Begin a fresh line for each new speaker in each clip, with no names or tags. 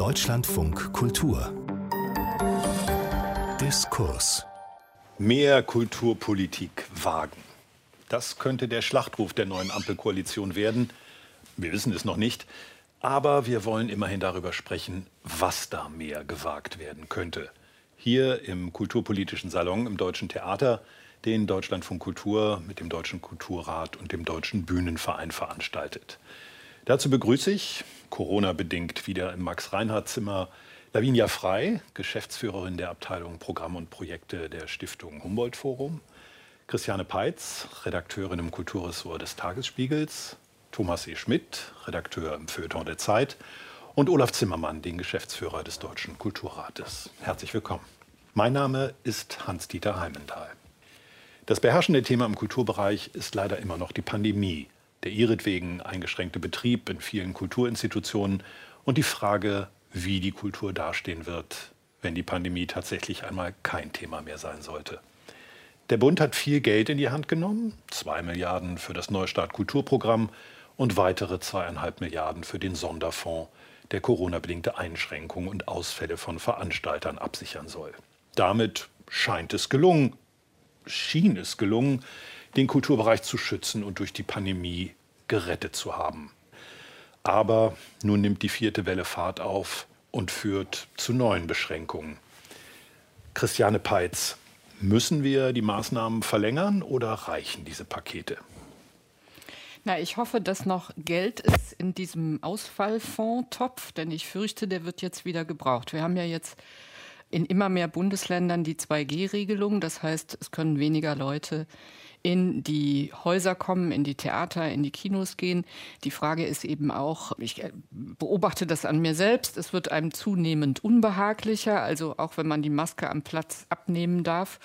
Deutschlandfunk Kultur Diskurs
Mehr Kulturpolitik wagen. Das könnte der Schlachtruf der neuen Ampelkoalition werden. Wir wissen es noch nicht. Aber wir wollen immerhin darüber sprechen, was da mehr gewagt werden könnte. Hier im Kulturpolitischen Salon im Deutschen Theater, den Deutschlandfunk Kultur mit dem Deutschen Kulturrat und dem Deutschen Bühnenverein veranstaltet. Dazu begrüße ich, Corona-bedingt wieder im Max-Reinhardt-Zimmer, Lavinia Frei, Geschäftsführerin der Abteilung Programm und Projekte der Stiftung Humboldt Forum, Christiane Peitz, Redakteurin im Kulturressort des Tagesspiegels, Thomas E. Schmidt, Redakteur im Feuilleton der Zeit und Olaf Zimmermann, den Geschäftsführer des Deutschen Kulturrates. Herzlich willkommen. Mein Name ist Hans-Dieter Heimendahl. Das beherrschende Thema im Kulturbereich ist leider immer noch die Pandemie, der ihretwegen eingeschränkte Betrieb in vielen Kulturinstitutionen und die Frage, wie die Kultur dastehen wird, wenn die Pandemie tatsächlich einmal kein Thema mehr sein sollte. Der Bund hat viel Geld in die Hand genommen, zwei Milliarden für das Neustart Kulturprogramm und weitere zweieinhalb Milliarden für den Sonderfonds, der Corona-bedingte Einschränkungen und Ausfälle von Veranstaltern absichern soll. Damit scheint es gelungen, schien es gelungen, den Kulturbereich zu schützen und durch die Pandemie gerettet zu haben. Aber nun nimmt die vierte Welle Fahrt auf und führt zu neuen Beschränkungen. Christiane Peitz, müssen wir die Maßnahmen verlängern oder reichen diese Pakete?
Na, ich hoffe, dass noch Geld ist in diesem Ausfallfondstopf, denn ich fürchte, der wird jetzt wieder gebraucht. Wir haben ja jetzt in immer mehr Bundesländern die 2G-Regelung. Das heißt, es können weniger Leute in die Häuser kommen, in die Theater, in die Kinos gehen. Die Frage ist eben auch, ich äh, beobachte das an mir selbst, es wird einem zunehmend unbehaglicher. Also auch wenn man die Maske am Platz abnehmen darf,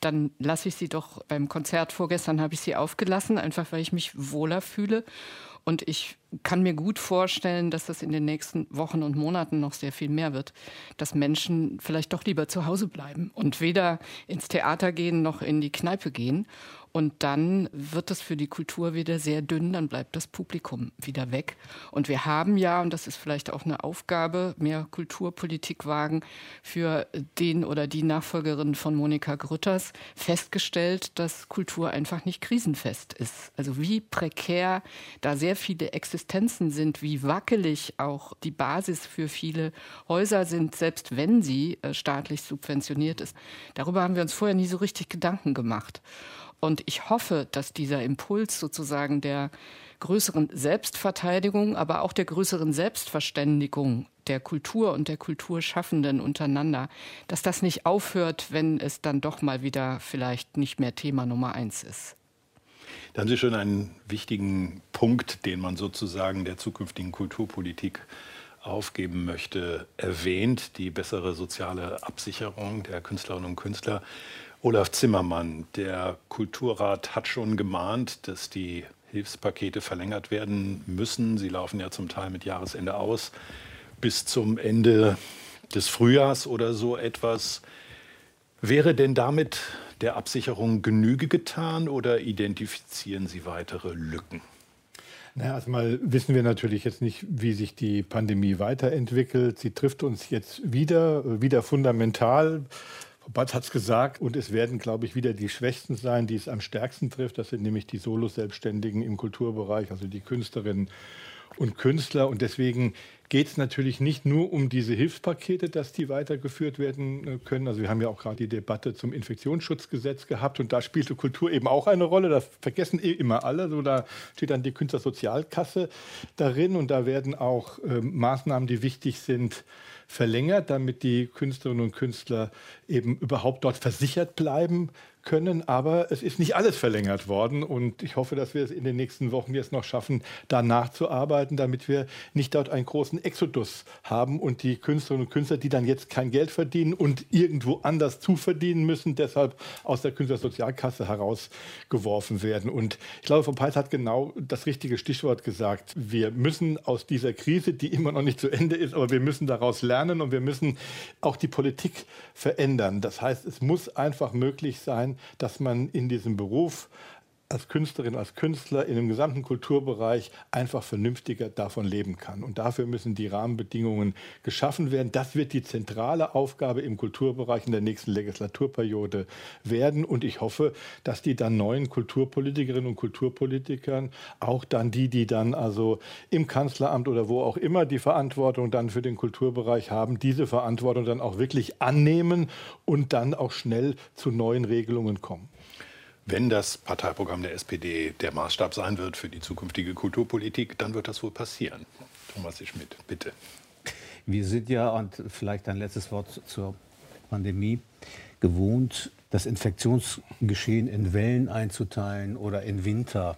dann lasse ich sie doch beim Konzert vorgestern habe ich sie aufgelassen, einfach weil ich mich wohler fühle. Und ich kann mir gut vorstellen, dass das in den nächsten Wochen und Monaten noch sehr viel mehr wird, dass Menschen vielleicht doch lieber zu Hause bleiben und weder ins Theater gehen noch in die Kneipe gehen. Und dann wird es für die Kultur wieder sehr dünn, dann bleibt das Publikum wieder weg. Und wir haben ja, und das ist vielleicht auch eine Aufgabe, mehr Kulturpolitik wagen für den oder die Nachfolgerin von Monika Grütters, festgestellt, dass Kultur einfach nicht krisenfest ist. Also wie prekär da sehr viele Existenzen sind, wie wackelig auch die Basis für viele Häuser sind, selbst wenn sie äh, staatlich subventioniert ist. Darüber haben wir uns vorher nie so richtig Gedanken gemacht. Und ich hoffe, dass dieser Impuls sozusagen der größeren Selbstverteidigung, aber auch der größeren Selbstverständigung der Kultur und der Kulturschaffenden untereinander, dass das nicht aufhört, wenn es dann doch mal wieder vielleicht nicht mehr Thema Nummer eins ist.
Da haben Sie schon einen wichtigen Punkt, den man sozusagen der zukünftigen Kulturpolitik aufgeben möchte, erwähnt, die bessere soziale Absicherung der Künstlerinnen und Künstler. Olaf Zimmermann, der Kulturrat hat schon gemahnt, dass die Hilfspakete verlängert werden müssen. Sie laufen ja zum Teil mit Jahresende aus bis zum Ende des Frühjahrs oder so etwas. Wäre denn damit der Absicherung Genüge getan oder identifizieren Sie weitere Lücken?
Naja, erstmal wissen wir natürlich jetzt nicht, wie sich die Pandemie weiterentwickelt. Sie trifft uns jetzt wieder, wieder fundamental. Bad hat es gesagt, und es werden, glaube ich, wieder die Schwächsten sein, die es am stärksten trifft. Das sind nämlich die Solo-Selbstständigen im Kulturbereich, also die Künstlerinnen und Künstler. Und deswegen geht es natürlich nicht nur um diese Hilfspakete, dass die weitergeführt werden äh, können. Also wir haben ja auch gerade die Debatte zum Infektionsschutzgesetz gehabt und da spielte Kultur eben auch eine Rolle. Das vergessen eh immer alle. So, da steht dann die Künstlersozialkasse darin und da werden auch äh, Maßnahmen, die wichtig sind, verlängert, damit die Künstlerinnen und Künstler eben überhaupt dort versichert bleiben können. Aber es ist nicht alles verlängert worden und ich hoffe, dass wir es in den nächsten Wochen jetzt noch schaffen, da nachzuarbeiten, damit wir nicht dort einen großen Exodus haben und die Künstlerinnen und Künstler, die dann jetzt kein Geld verdienen und irgendwo anders zuverdienen müssen, deshalb aus der Künstlersozialkasse herausgeworfen werden. Und ich glaube, Frau Peitz hat genau das richtige Stichwort gesagt. Wir müssen aus dieser Krise, die immer noch nicht zu Ende ist, aber wir müssen daraus lernen und wir müssen auch die Politik verändern. Das heißt, es muss einfach möglich sein, dass man in diesem Beruf als Künstlerin, als Künstler in dem gesamten Kulturbereich einfach vernünftiger davon leben kann. Und dafür müssen die Rahmenbedingungen geschaffen werden. Das wird die zentrale Aufgabe im Kulturbereich in der nächsten Legislaturperiode werden. Und ich hoffe, dass die dann neuen Kulturpolitikerinnen und Kulturpolitikern, auch dann die, die dann also im Kanzleramt oder wo auch immer die Verantwortung dann für den Kulturbereich haben, diese Verantwortung dann auch wirklich annehmen und dann auch schnell zu neuen Regelungen kommen.
Wenn das Parteiprogramm der SPD der Maßstab sein wird für die zukünftige Kulturpolitik, dann wird das wohl passieren. Thomas Schmidt, bitte.
Wir sind ja, und vielleicht ein letztes Wort zur Pandemie, gewohnt, das Infektionsgeschehen in Wellen einzuteilen oder in Winter.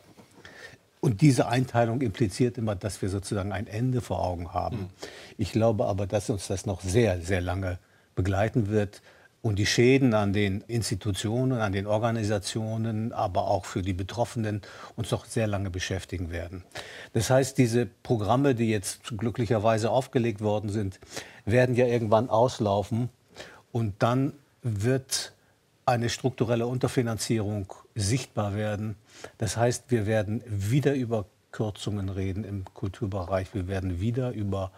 Und diese Einteilung impliziert immer, dass wir sozusagen ein Ende vor Augen haben. Mhm. Ich glaube aber, dass uns das noch sehr, sehr lange begleiten wird und die Schäden an den Institutionen, an den Organisationen, aber auch für die Betroffenen uns noch sehr lange beschäftigen werden. Das heißt, diese Programme, die jetzt glücklicherweise aufgelegt worden sind, werden ja irgendwann auslaufen und dann wird eine strukturelle Unterfinanzierung sichtbar werden. Das heißt, wir werden wieder über Kürzungen reden im Kulturbereich. Wir werden wieder über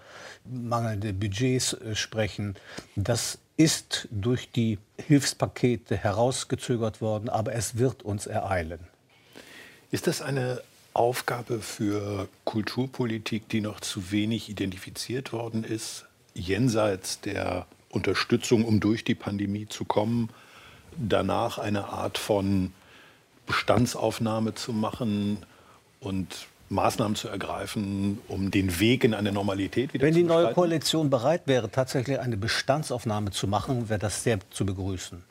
mangelnde Budgets äh, sprechen. Das ist durch die Hilfspakete herausgezögert worden, aber es wird uns ereilen.
Ist das eine Aufgabe für Kulturpolitik, die noch zu wenig identifiziert worden ist, jenseits der Unterstützung, um durch die Pandemie zu kommen, danach eine Art von Bestandsaufnahme zu machen und Maßnahmen zu ergreifen, um den Weg in eine Normalität wieder
Wenn zu Wenn die neue Koalition bereit wäre, tatsächlich eine Bestandsaufnahme zu machen, wäre das sehr zu begrüßen.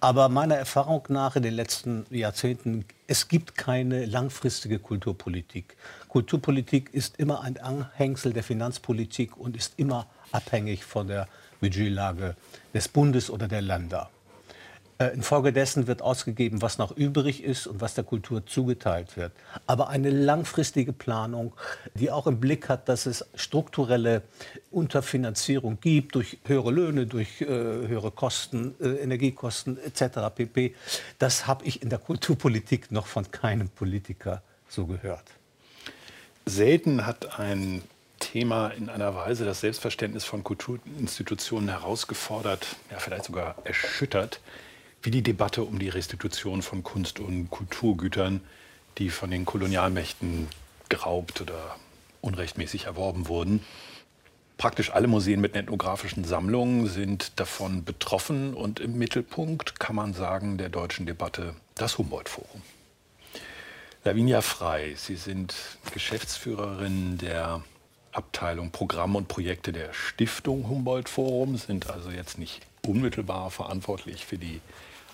Aber meiner Erfahrung nach in den letzten Jahrzehnten, es gibt keine langfristige Kulturpolitik. Kulturpolitik ist immer ein Anhängsel der Finanzpolitik und ist immer abhängig von der Budgetlage des Bundes oder der Länder. Äh, infolgedessen wird ausgegeben, was noch übrig ist und was der Kultur zugeteilt wird. Aber eine langfristige Planung, die auch im Blick hat, dass es strukturelle Unterfinanzierung gibt durch höhere Löhne, durch äh, höhere Kosten, äh, Energiekosten etc. pp. Das habe ich in der Kulturpolitik noch von keinem Politiker so gehört.
Selten hat ein Thema in einer Weise das Selbstverständnis von Kulturinstitutionen herausgefordert, ja vielleicht sogar erschüttert, wie die Debatte um die Restitution von Kunst- und Kulturgütern, die von den Kolonialmächten geraubt oder unrechtmäßig erworben wurden. Praktisch alle Museen mit ethnografischen Sammlungen sind davon betroffen und im Mittelpunkt, kann man sagen, der deutschen Debatte das Humboldt-Forum. Lavinia Frei, Sie sind Geschäftsführerin der Abteilung Programm und Projekte der Stiftung Humboldt-Forum, sind also jetzt nicht unmittelbar verantwortlich für die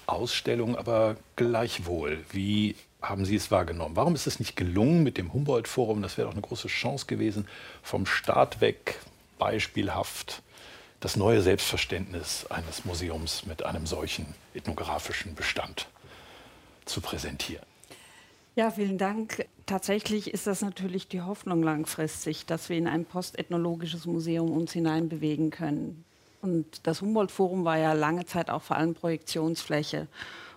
Ausstellung, aber gleichwohl, wie haben Sie es wahrgenommen? Warum ist es nicht gelungen mit dem Humboldt-Forum? Das wäre doch eine große Chance gewesen, vom Start weg beispielhaft das neue Selbstverständnis eines Museums mit einem solchen ethnografischen Bestand zu präsentieren.
Ja, vielen Dank. Tatsächlich ist das natürlich die Hoffnung langfristig, dass wir in ein postethnologisches Museum uns hineinbewegen können. Und das Humboldt-Forum war ja lange Zeit auch vor allem Projektionsfläche.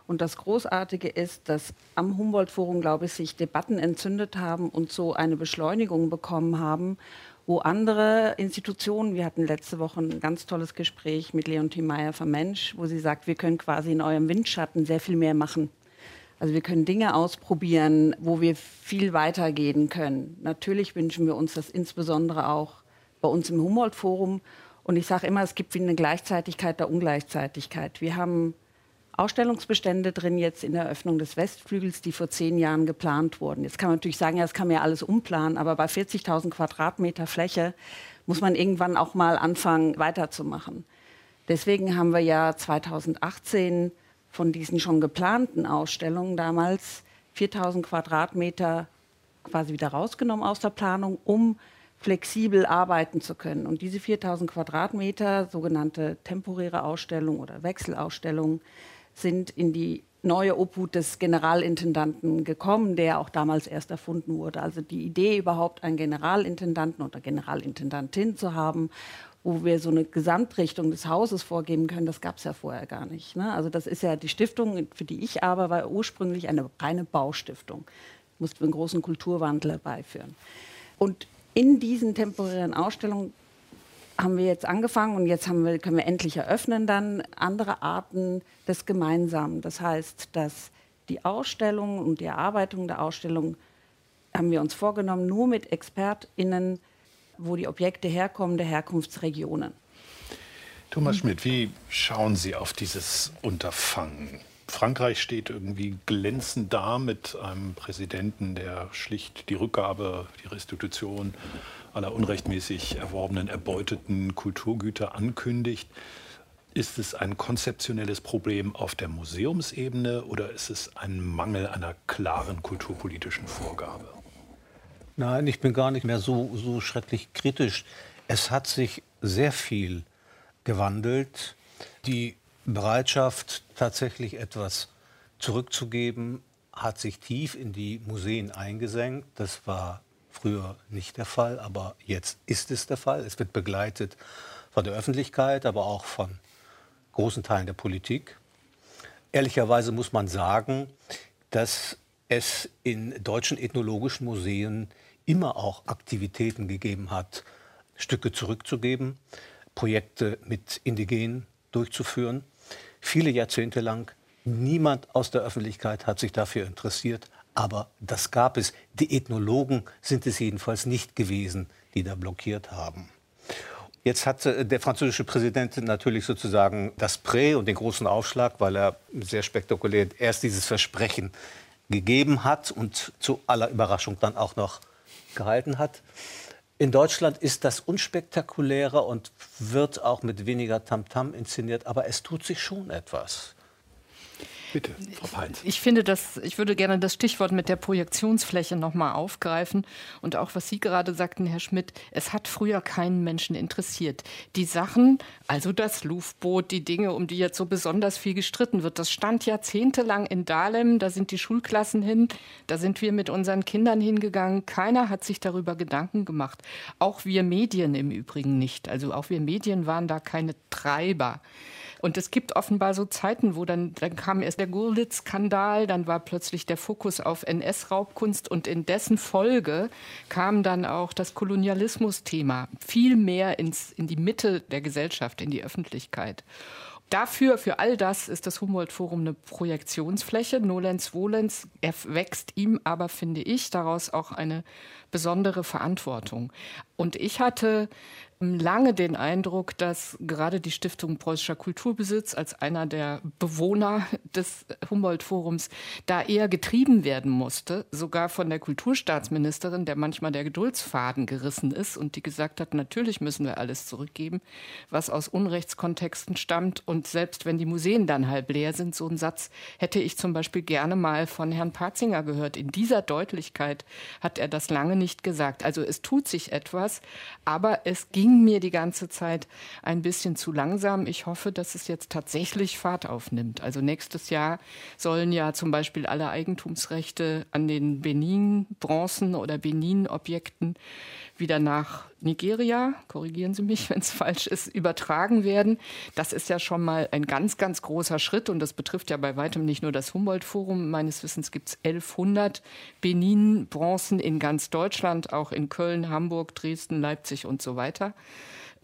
Und das Großartige ist, dass am Humboldt-Forum, glaube ich, sich Debatten entzündet haben und so eine Beschleunigung bekommen haben, wo andere Institutionen, wir hatten letzte Woche ein ganz tolles Gespräch mit Leontine Meyer vom Mensch, wo sie sagt, wir können quasi in eurem Windschatten sehr viel mehr machen. Also wir können Dinge ausprobieren, wo wir viel weitergehen können. Natürlich wünschen wir uns das insbesondere auch bei uns im Humboldt-Forum. Und ich sage immer, es gibt wie eine Gleichzeitigkeit der Ungleichzeitigkeit. Wir haben Ausstellungsbestände drin jetzt in der Eröffnung des Westflügels, die vor zehn Jahren geplant wurden. Jetzt kann man natürlich sagen, ja, das kann man ja alles umplanen, aber bei 40.000 Quadratmeter Fläche muss man irgendwann auch mal anfangen, weiterzumachen. Deswegen haben wir ja 2018 von diesen schon geplanten Ausstellungen damals 4.000 Quadratmeter quasi wieder rausgenommen aus der Planung, um flexibel arbeiten zu können. Und diese 4000 Quadratmeter, sogenannte temporäre Ausstellung oder Wechselausstellung, sind in die neue Obhut des Generalintendanten gekommen, der auch damals erst erfunden wurde. Also die Idee überhaupt einen Generalintendanten oder Generalintendantin zu haben, wo wir so eine Gesamtrichtung des Hauses vorgeben können, das gab es ja vorher gar nicht. Ne? Also das ist ja die Stiftung, für die ich arbeite, war ursprünglich eine reine Baustiftung. Mussten wir einen großen Kulturwandel herbeiführen. Und in diesen temporären Ausstellungen haben wir jetzt angefangen und jetzt wir, können wir endlich eröffnen dann andere Arten des Gemeinsamen. Das heißt, dass die Ausstellung und die Erarbeitung der Ausstellung haben wir uns vorgenommen, nur mit ExpertInnen, wo die Objekte herkommen, der Herkunftsregionen.
Thomas Schmidt, wie schauen Sie auf dieses Unterfangen? Frankreich steht irgendwie glänzend da mit einem Präsidenten, der schlicht die Rückgabe, die Restitution aller unrechtmäßig erworbenen, erbeuteten Kulturgüter ankündigt. Ist es ein konzeptionelles Problem auf der Museumsebene oder ist es ein Mangel einer klaren kulturpolitischen Vorgabe?
Nein, ich bin gar nicht mehr so, so schrecklich kritisch. Es hat sich sehr viel gewandelt. Die Bereitschaft, tatsächlich etwas zurückzugeben, hat sich tief in die Museen eingesenkt. Das war früher nicht der Fall, aber jetzt ist es der Fall. Es wird begleitet von der Öffentlichkeit, aber auch von großen Teilen der Politik. Ehrlicherweise muss man sagen, dass es in deutschen ethnologischen Museen immer auch Aktivitäten gegeben hat, Stücke zurückzugeben, Projekte mit Indigenen durchzuführen. Viele Jahrzehnte lang niemand aus der Öffentlichkeit hat sich dafür interessiert, aber das gab es. Die Ethnologen sind es jedenfalls nicht gewesen, die da blockiert haben. Jetzt hat äh, der französische Präsident natürlich sozusagen das Prä und den großen Aufschlag, weil er sehr spektakulär erst dieses Versprechen gegeben hat und zu aller Überraschung dann auch noch gehalten hat. In Deutschland ist das unspektakulärer und wird auch mit weniger Tamtam -Tam inszeniert, aber es tut sich schon etwas.
Bitte, Frau Peitz. Ich finde das, ich würde gerne das Stichwort mit der Projektionsfläche nochmal aufgreifen. Und auch was Sie gerade sagten, Herr Schmidt, es hat früher keinen Menschen interessiert. Die Sachen, also das Luftboot, die Dinge, um die jetzt so besonders viel gestritten wird, das stand jahrzehntelang in Dahlem, da sind die Schulklassen hin, da sind wir mit unseren Kindern hingegangen. Keiner hat sich darüber Gedanken gemacht. Auch wir Medien im Übrigen nicht. Also auch wir Medien waren da keine Treiber. Und es gibt offenbar so Zeiten, wo dann, dann kam erst der Gurlitz-Skandal, dann war plötzlich der Fokus auf NS-Raubkunst und in dessen Folge kam dann auch das Kolonialismus-Thema viel mehr ins, in die Mitte der Gesellschaft, in die Öffentlichkeit. Dafür, für all das ist das Humboldt-Forum eine Projektionsfläche. Nolens Volens wächst ihm aber, finde ich, daraus auch eine besondere Verantwortung. Und ich hatte lange den Eindruck, dass gerade die Stiftung Preußischer Kulturbesitz als einer der Bewohner des Humboldt-Forums da eher getrieben werden musste, sogar von der Kulturstaatsministerin, der manchmal der Geduldsfaden gerissen ist und die gesagt hat, natürlich müssen wir alles zurückgeben, was aus Unrechtskontexten stammt. Und selbst wenn die Museen dann halb leer sind, so ein Satz hätte ich zum Beispiel gerne mal von Herrn Patzinger gehört. In dieser Deutlichkeit hat er das lange nicht gesagt. Also es tut sich etwas, aber es ging mir die ganze Zeit ein bisschen zu langsam. Ich hoffe, dass es jetzt tatsächlich Fahrt aufnimmt. Also nächstes Jahr sollen ja zum Beispiel alle Eigentumsrechte an den Benin-Bronzen oder Benin-Objekten wieder nach Nigeria, korrigieren Sie mich, wenn es falsch ist, übertragen werden. Das ist ja schon mal ein ganz, ganz großer Schritt und das betrifft ja bei weitem nicht nur das Humboldt-Forum. Meines Wissens gibt es 1100 Benin-Bronzen in ganz Deutschland, auch in Köln, Hamburg, Dresden, Leipzig und so weiter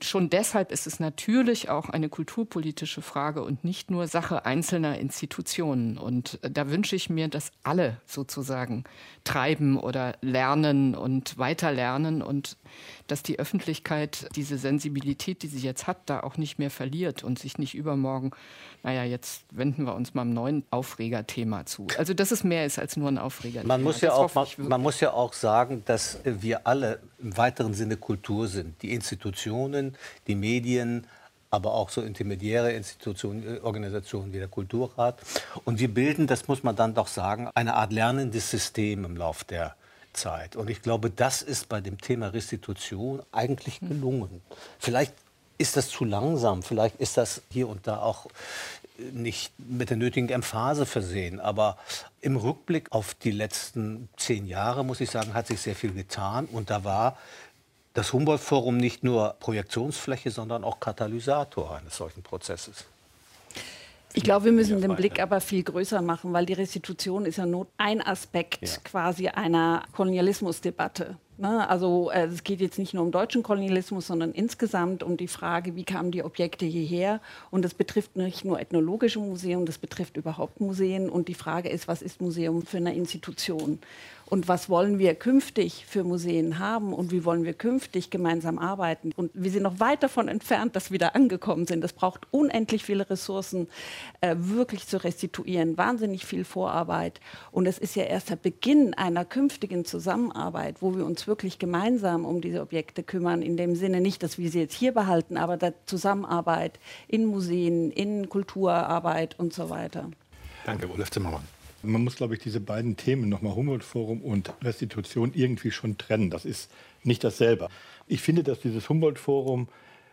schon deshalb ist es natürlich auch eine kulturpolitische Frage und nicht nur Sache einzelner Institutionen. Und äh, da wünsche ich mir, dass alle sozusagen treiben oder lernen und weiterlernen und dass die Öffentlichkeit diese Sensibilität, die sie jetzt hat, da auch nicht mehr verliert und sich nicht übermorgen, naja, jetzt wenden wir uns mal einem neuen Aufregerthema zu. Also dass es mehr ist als nur ein Aufregerthema.
Man muss, ja auch, man, man muss ja auch sagen, dass wir alle im weiteren Sinne Kultur sind. Die Institutionen, die Medien, aber auch so intermediäre Institutionen, äh, Organisationen wie der Kulturrat. Und wir bilden, das muss man dann doch sagen, eine Art lernendes System im Lauf der Zeit. Und ich glaube, das ist bei dem Thema Restitution eigentlich hm. gelungen. Vielleicht ist das zu langsam, vielleicht ist das hier und da auch nicht mit der nötigen Emphase versehen. Aber im Rückblick auf die letzten zehn Jahre, muss ich sagen, hat sich sehr viel getan. Und da war das Humboldt-Forum nicht nur Projektionsfläche, sondern auch Katalysator eines solchen Prozesses?
Ich glaube, wir müssen den Blick aber viel größer machen, weil die Restitution ist ja nur ein Aspekt ja. quasi einer Kolonialismusdebatte. Ne? Also äh, es geht jetzt nicht nur um deutschen Kolonialismus, sondern insgesamt um die Frage, wie kamen die Objekte hierher. Und das betrifft nicht nur ethnologische Museen, das betrifft überhaupt Museen. Und die Frage ist, was ist Museum für eine Institution? Und was wollen wir künftig für Museen haben und wie wollen wir künftig gemeinsam arbeiten. Und wir sind noch weit davon entfernt, dass wir da angekommen sind. Das braucht unendlich viele Ressourcen, äh, wirklich zu restituieren, wahnsinnig viel Vorarbeit. Und es ist ja erst der Beginn einer künftigen Zusammenarbeit, wo wir uns wirklich gemeinsam um diese Objekte kümmern, in dem Sinne nicht, dass wir sie jetzt hier behalten, aber der Zusammenarbeit in Museen, in Kulturarbeit und so weiter.
Danke, Olaf Zimmermann.
Man muss, glaube ich, diese beiden Themen, nochmal Humboldt-Forum und Restitution, irgendwie schon trennen. Das ist nicht dasselbe. Ich finde, dass dieses Humboldt-Forum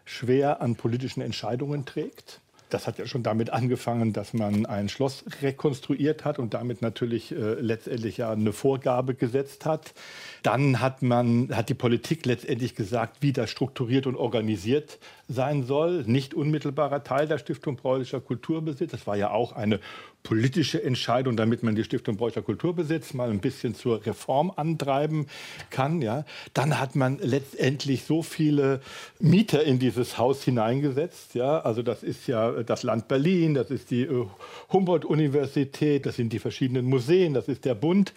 schwer an politischen Entscheidungen trägt. Das hat ja schon damit angefangen, dass man ein Schloss rekonstruiert hat und damit natürlich äh, letztendlich ja eine Vorgabe gesetzt hat. Dann hat man, hat die Politik letztendlich gesagt, wie das strukturiert und organisiert sein soll. Nicht unmittelbarer Teil der Stiftung Preußischer Kulturbesitz. Das war ja auch eine politische Entscheidung, damit man die Stiftung Preußischer Kulturbesitz mal ein bisschen zur Reform antreiben kann. Ja. Dann hat man letztendlich so viele Mieter in dieses Haus hineingesetzt. Ja. Also das ist ja das Land Berlin, das ist die äh, Humboldt-Universität, das sind die verschiedenen Museen, das ist der Bund.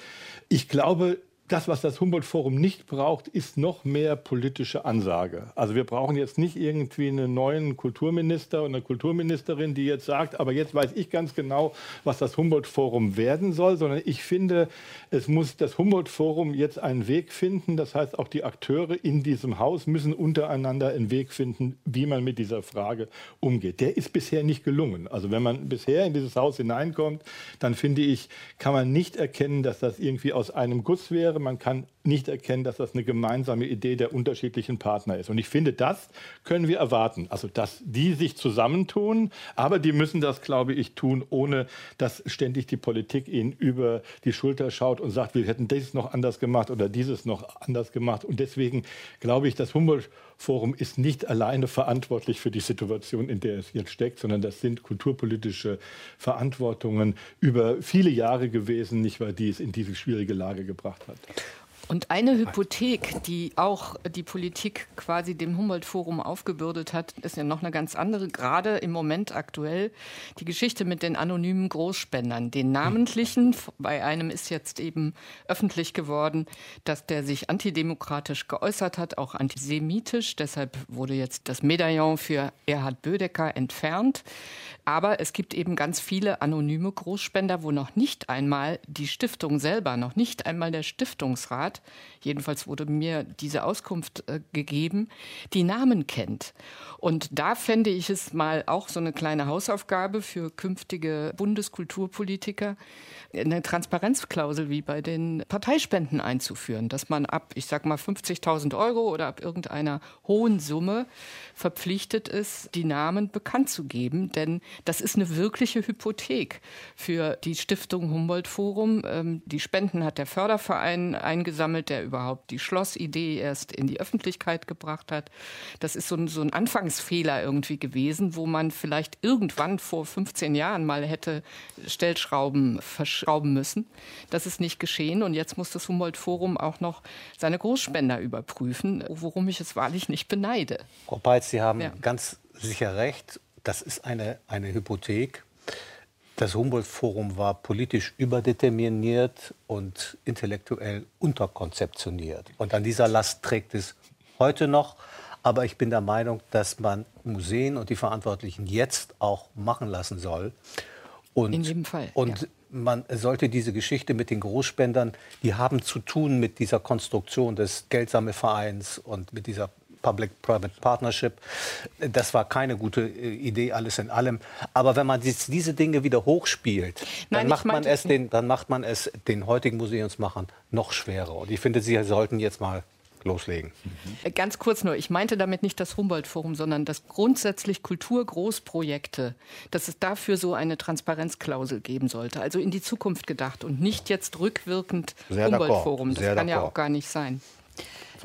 Ich glaube, das, was das Humboldt-Forum nicht braucht, ist noch mehr politische Ansage. Also wir brauchen jetzt nicht irgendwie einen neuen Kulturminister und eine Kulturministerin, die jetzt sagt, aber jetzt weiß ich ganz genau, was das Humboldt-Forum werden soll, sondern ich finde, es muss das Humboldt-Forum jetzt einen Weg finden. Das heißt, auch die Akteure in diesem Haus müssen untereinander einen Weg finden, wie man mit dieser Frage umgeht. Der ist bisher nicht gelungen. Also wenn man bisher in dieses Haus hineinkommt, dann finde ich, kann man nicht erkennen, dass das irgendwie aus einem Guss wäre wäre. Man kann nicht erkennen, dass das eine gemeinsame Idee der unterschiedlichen Partner ist. Und ich finde, das können wir erwarten. Also, dass die sich zusammentun, aber die müssen das, glaube ich, tun, ohne dass ständig die Politik ihnen über die Schulter schaut und sagt, wir hätten dieses noch anders gemacht oder dieses noch anders gemacht. Und deswegen glaube ich, das Humboldt-Forum ist nicht alleine verantwortlich für die Situation, in der es jetzt steckt, sondern das sind kulturpolitische Verantwortungen über viele Jahre gewesen, nicht wahr, die es in diese schwierige Lage gebracht hat. 있습니다.
Und eine Hypothek, die auch die Politik quasi dem Humboldt-Forum aufgebürdet hat, ist ja noch eine ganz andere, gerade im Moment aktuell, die Geschichte mit den anonymen Großspendern. Den namentlichen, bei einem ist jetzt eben öffentlich geworden, dass der sich antidemokratisch geäußert hat, auch antisemitisch. Deshalb wurde jetzt das Medaillon für Erhard Bödecker entfernt. Aber es gibt eben ganz viele anonyme Großspender, wo noch nicht einmal die Stiftung selber, noch nicht einmal der Stiftungsrat, jedenfalls wurde mir diese Auskunft äh, gegeben, die Namen kennt. Und da fände ich es mal auch so eine kleine Hausaufgabe für künftige Bundeskulturpolitiker, eine Transparenzklausel wie bei den Parteispenden einzuführen, dass man ab, ich sag mal, 50.000 Euro oder ab irgendeiner hohen Summe verpflichtet ist, die Namen bekannt zu geben. Denn das ist eine wirkliche Hypothek für die Stiftung Humboldt Forum. Ähm, die Spenden hat der Förderverein eingesammelt, der überhaupt die Schlossidee erst in die Öffentlichkeit gebracht hat. Das ist so ein, so ein Anfangsfehler irgendwie gewesen, wo man vielleicht irgendwann vor 15 Jahren mal hätte Stellschrauben verschwunden schrauben müssen. Das ist nicht geschehen und jetzt muss das Humboldt-Forum auch noch seine Großspender überprüfen, worum ich es wahrlich nicht beneide.
Frau Peitz, Sie haben ja. ganz sicher recht. Das ist eine, eine Hypothek. Das Humboldt-Forum war politisch überdeterminiert und intellektuell unterkonzeptioniert. Und an dieser Last trägt es heute noch. Aber ich bin der Meinung, dass man Museen und die Verantwortlichen jetzt auch machen lassen soll.
Und, In jedem Fall.
Und ja man sollte diese Geschichte mit den Großspendern, die haben zu tun mit dieser Konstruktion des Geldsammelvereins und mit dieser Public-Private Partnership. Das war keine gute äh, Idee, alles in allem. Aber wenn man diese Dinge wieder hochspielt, Nein, dann, macht man es den, dann macht man es den heutigen Museumsmachern noch schwerer. Und ich finde, Sie sollten jetzt mal loslegen.
Mhm. Ganz kurz nur, ich meinte damit nicht das Humboldt-Forum, sondern dass grundsätzlich Kulturgroßprojekte, dass es dafür so eine Transparenzklausel geben sollte. Also in die Zukunft gedacht und nicht jetzt rückwirkend Humboldt-Forum. Das kann ja auch gar nicht sein.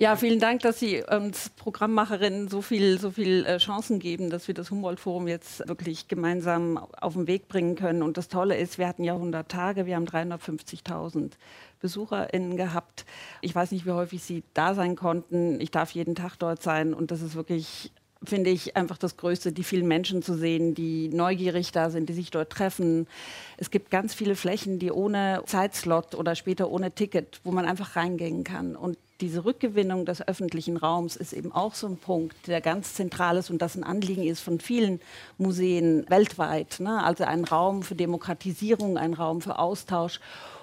Ja, vielen Dank, dass Sie uns Programmmacherinnen so viel, so viel äh, Chancen geben, dass wir das Humboldt-Forum jetzt wirklich gemeinsam auf den Weg bringen können. Und das Tolle ist, wir hatten ja 100 Tage, wir haben 350.000 BesucherInnen gehabt. Ich weiß nicht, wie häufig Sie da sein konnten. Ich darf jeden Tag dort sein und das ist wirklich finde ich einfach das Größte, die vielen Menschen zu sehen, die neugierig da sind, die sich dort treffen. Es gibt ganz viele Flächen, die ohne Zeitslot oder später ohne Ticket, wo man einfach reingehen kann. Und diese Rückgewinnung des öffentlichen Raums ist eben auch so ein Punkt, der ganz zentral ist und das ein Anliegen ist von vielen Museen weltweit. Ne? Also ein Raum für Demokratisierung, ein Raum für Austausch.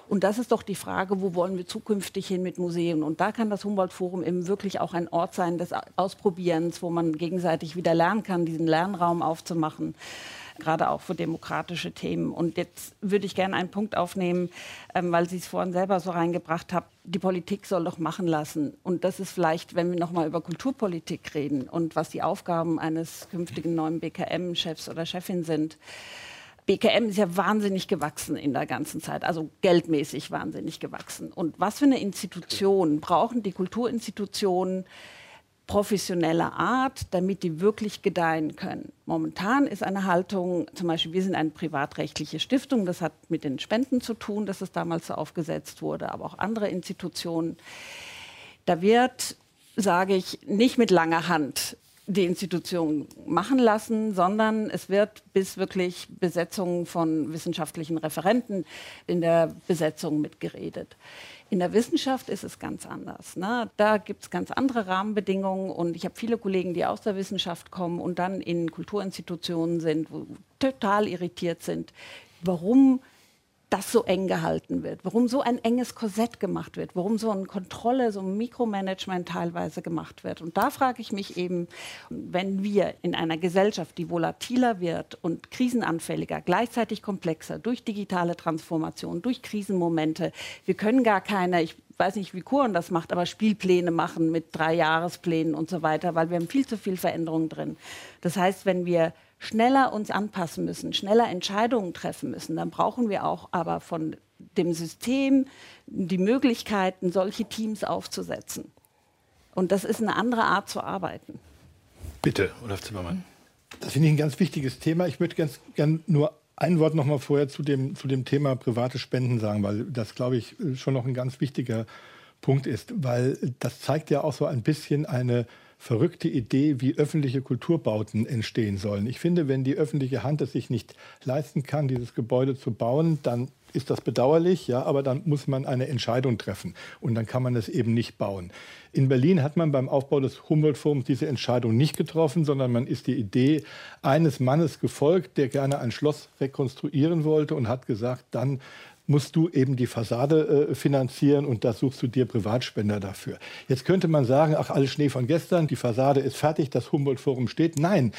Und das ist doch die Frage, wo wollen wir zukünftig hin mit Museen? Und da kann das Humboldt-Forum eben wirklich auch ein Ort sein des Ausprobierens, wo man gegenseitig wieder lernen kann, diesen Lernraum aufzumachen gerade auch für demokratische Themen. Und jetzt würde ich gerne einen Punkt aufnehmen, ähm, weil Sie es vorhin selber so reingebracht haben. Die Politik soll doch machen lassen. Und das ist vielleicht, wenn wir nochmal über Kulturpolitik reden und was die Aufgaben eines künftigen neuen BKM-Chefs oder Chefin sind. BKM ist ja wahnsinnig gewachsen in der ganzen Zeit, also geldmäßig wahnsinnig gewachsen. Und was für eine Institution brauchen die Kulturinstitutionen professioneller Art, damit die wirklich gedeihen können? Momentan ist eine Haltung, zum Beispiel, wir sind eine privatrechtliche Stiftung, das hat mit den Spenden zu tun, dass es damals so aufgesetzt wurde, aber auch andere Institutionen. Da wird sage ich, nicht mit langer Hand die Institution machen lassen, sondern es wird bis wirklich Besetzung von wissenschaftlichen Referenten in der Besetzung mitgeredet. In der Wissenschaft ist es ganz anders. Ne? Da gibt es ganz andere Rahmenbedingungen und ich habe viele Kollegen, die aus der Wissenschaft kommen und dann in Kulturinstitutionen sind, wo total irritiert sind, warum das so eng gehalten wird, warum so ein enges Korsett gemacht wird, warum so eine Kontrolle, so ein Mikromanagement teilweise gemacht wird. Und da frage ich mich eben, wenn wir in einer Gesellschaft, die volatiler wird und krisenanfälliger, gleichzeitig komplexer durch digitale Transformation, durch Krisenmomente, wir können gar keine, ich weiß nicht, wie Kuren das macht, aber Spielpläne machen mit drei Jahresplänen und so weiter, weil wir haben viel zu viel Veränderungen drin. Das heißt, wenn wir schneller uns anpassen müssen, schneller Entscheidungen treffen müssen, dann brauchen wir auch aber von dem System die Möglichkeiten, solche Teams aufzusetzen. Und das ist eine andere Art zu arbeiten.
Bitte, Olaf Zimmermann.
Das finde ich ein ganz wichtiges Thema. Ich würde ganz gern nur ein Wort noch mal vorher zu dem, zu dem Thema private Spenden sagen, weil das, glaube ich, schon noch ein ganz wichtiger Punkt ist, weil das zeigt ja auch so ein bisschen eine verrückte Idee, wie öffentliche Kulturbauten entstehen sollen. Ich finde, wenn die öffentliche Hand es sich nicht leisten kann, dieses Gebäude zu bauen, dann ist das bedauerlich, ja, aber dann muss man eine Entscheidung treffen und dann kann man es eben nicht bauen. In Berlin hat man beim Aufbau des Humboldt-Forums diese Entscheidung nicht getroffen, sondern man ist die Idee eines Mannes gefolgt, der gerne ein Schloss rekonstruieren wollte und hat gesagt, dann musst du eben die Fassade äh, finanzieren und da suchst du dir Privatspender dafür. Jetzt könnte man sagen, ach, alles Schnee von gestern, die Fassade ist fertig, das Humboldt-Forum steht. Nein,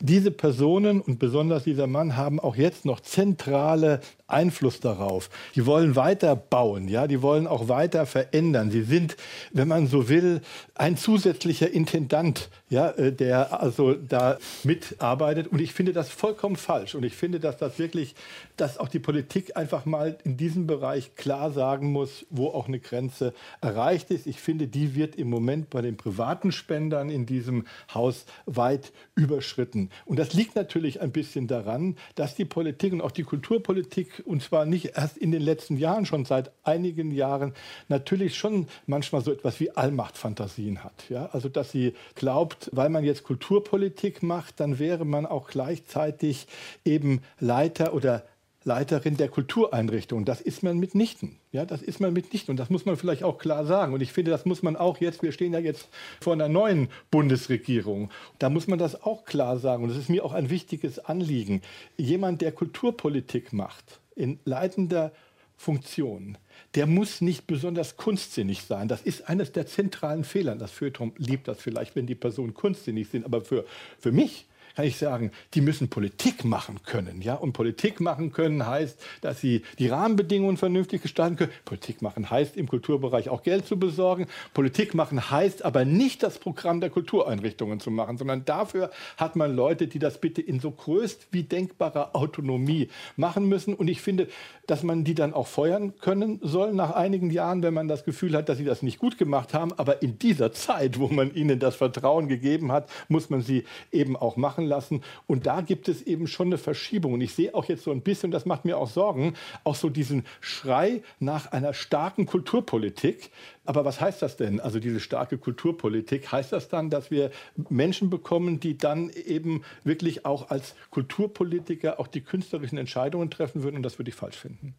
diese Personen und besonders dieser Mann haben auch jetzt noch zentrale Einfluss darauf. Die wollen weiter bauen, ja, die wollen auch weiter verändern. Sie sind, wenn man so will, ein zusätzlicher Intendant, ja, äh, der also da mitarbeitet. Und ich finde das vollkommen falsch. Und ich finde, dass das wirklich, dass auch die Politik einfach mal in diesem Bereich klar sagen muss, wo auch eine Grenze erreicht ist. Ich finde, die wird im Moment bei den privaten Spendern in diesem Haus weit überschritten. Und das liegt natürlich ein bisschen daran, dass die Politik und auch die Kulturpolitik, und zwar nicht erst in den letzten Jahren, schon seit einigen Jahren, natürlich schon manchmal so etwas wie Allmachtfantasien hat. Ja? Also, dass sie glaubt, weil man jetzt Kulturpolitik macht, dann wäre man auch gleichzeitig eben Leiter oder Leiterin der Kultureinrichtung. Das ist man mitnichten. Ja, das ist man mitnichten. Und das muss man vielleicht auch klar sagen. Und ich finde, das muss man auch jetzt, wir stehen ja jetzt vor einer neuen Bundesregierung. Da muss man das auch klar sagen. Und das ist mir auch ein wichtiges Anliegen. Jemand, der Kulturpolitik macht, in leitender Funktion, der muss nicht besonders kunstsinnig sein. Das ist eines der zentralen Fehler. Das Feuilleton liebt das vielleicht, wenn die Personen kunstsinnig sind. Aber für, für mich kann ich sagen, die müssen Politik machen können. Ja? Und Politik machen können heißt, dass sie die Rahmenbedingungen vernünftig gestalten können. Politik machen heißt, im Kulturbereich auch Geld zu besorgen. Politik machen heißt aber nicht das Programm der Kultureinrichtungen zu machen, sondern dafür hat man Leute, die das bitte in so größt wie denkbarer Autonomie machen müssen. Und ich finde, dass man die dann auch feuern können soll nach einigen Jahren, wenn man das Gefühl hat, dass sie das nicht gut gemacht haben. Aber in dieser Zeit, wo man ihnen das Vertrauen gegeben hat, muss man sie eben auch machen lassen. Und da gibt es eben schon eine Verschiebung. Und ich sehe auch jetzt so ein bisschen, das macht mir auch Sorgen, auch so diesen Schrei nach einer starken Kulturpolitik. Aber was heißt das denn? Also diese starke Kulturpolitik, heißt das dann, dass wir Menschen bekommen, die dann eben wirklich auch als Kulturpolitiker auch die künstlerischen Entscheidungen treffen würden? Und das würde ich falsch finden.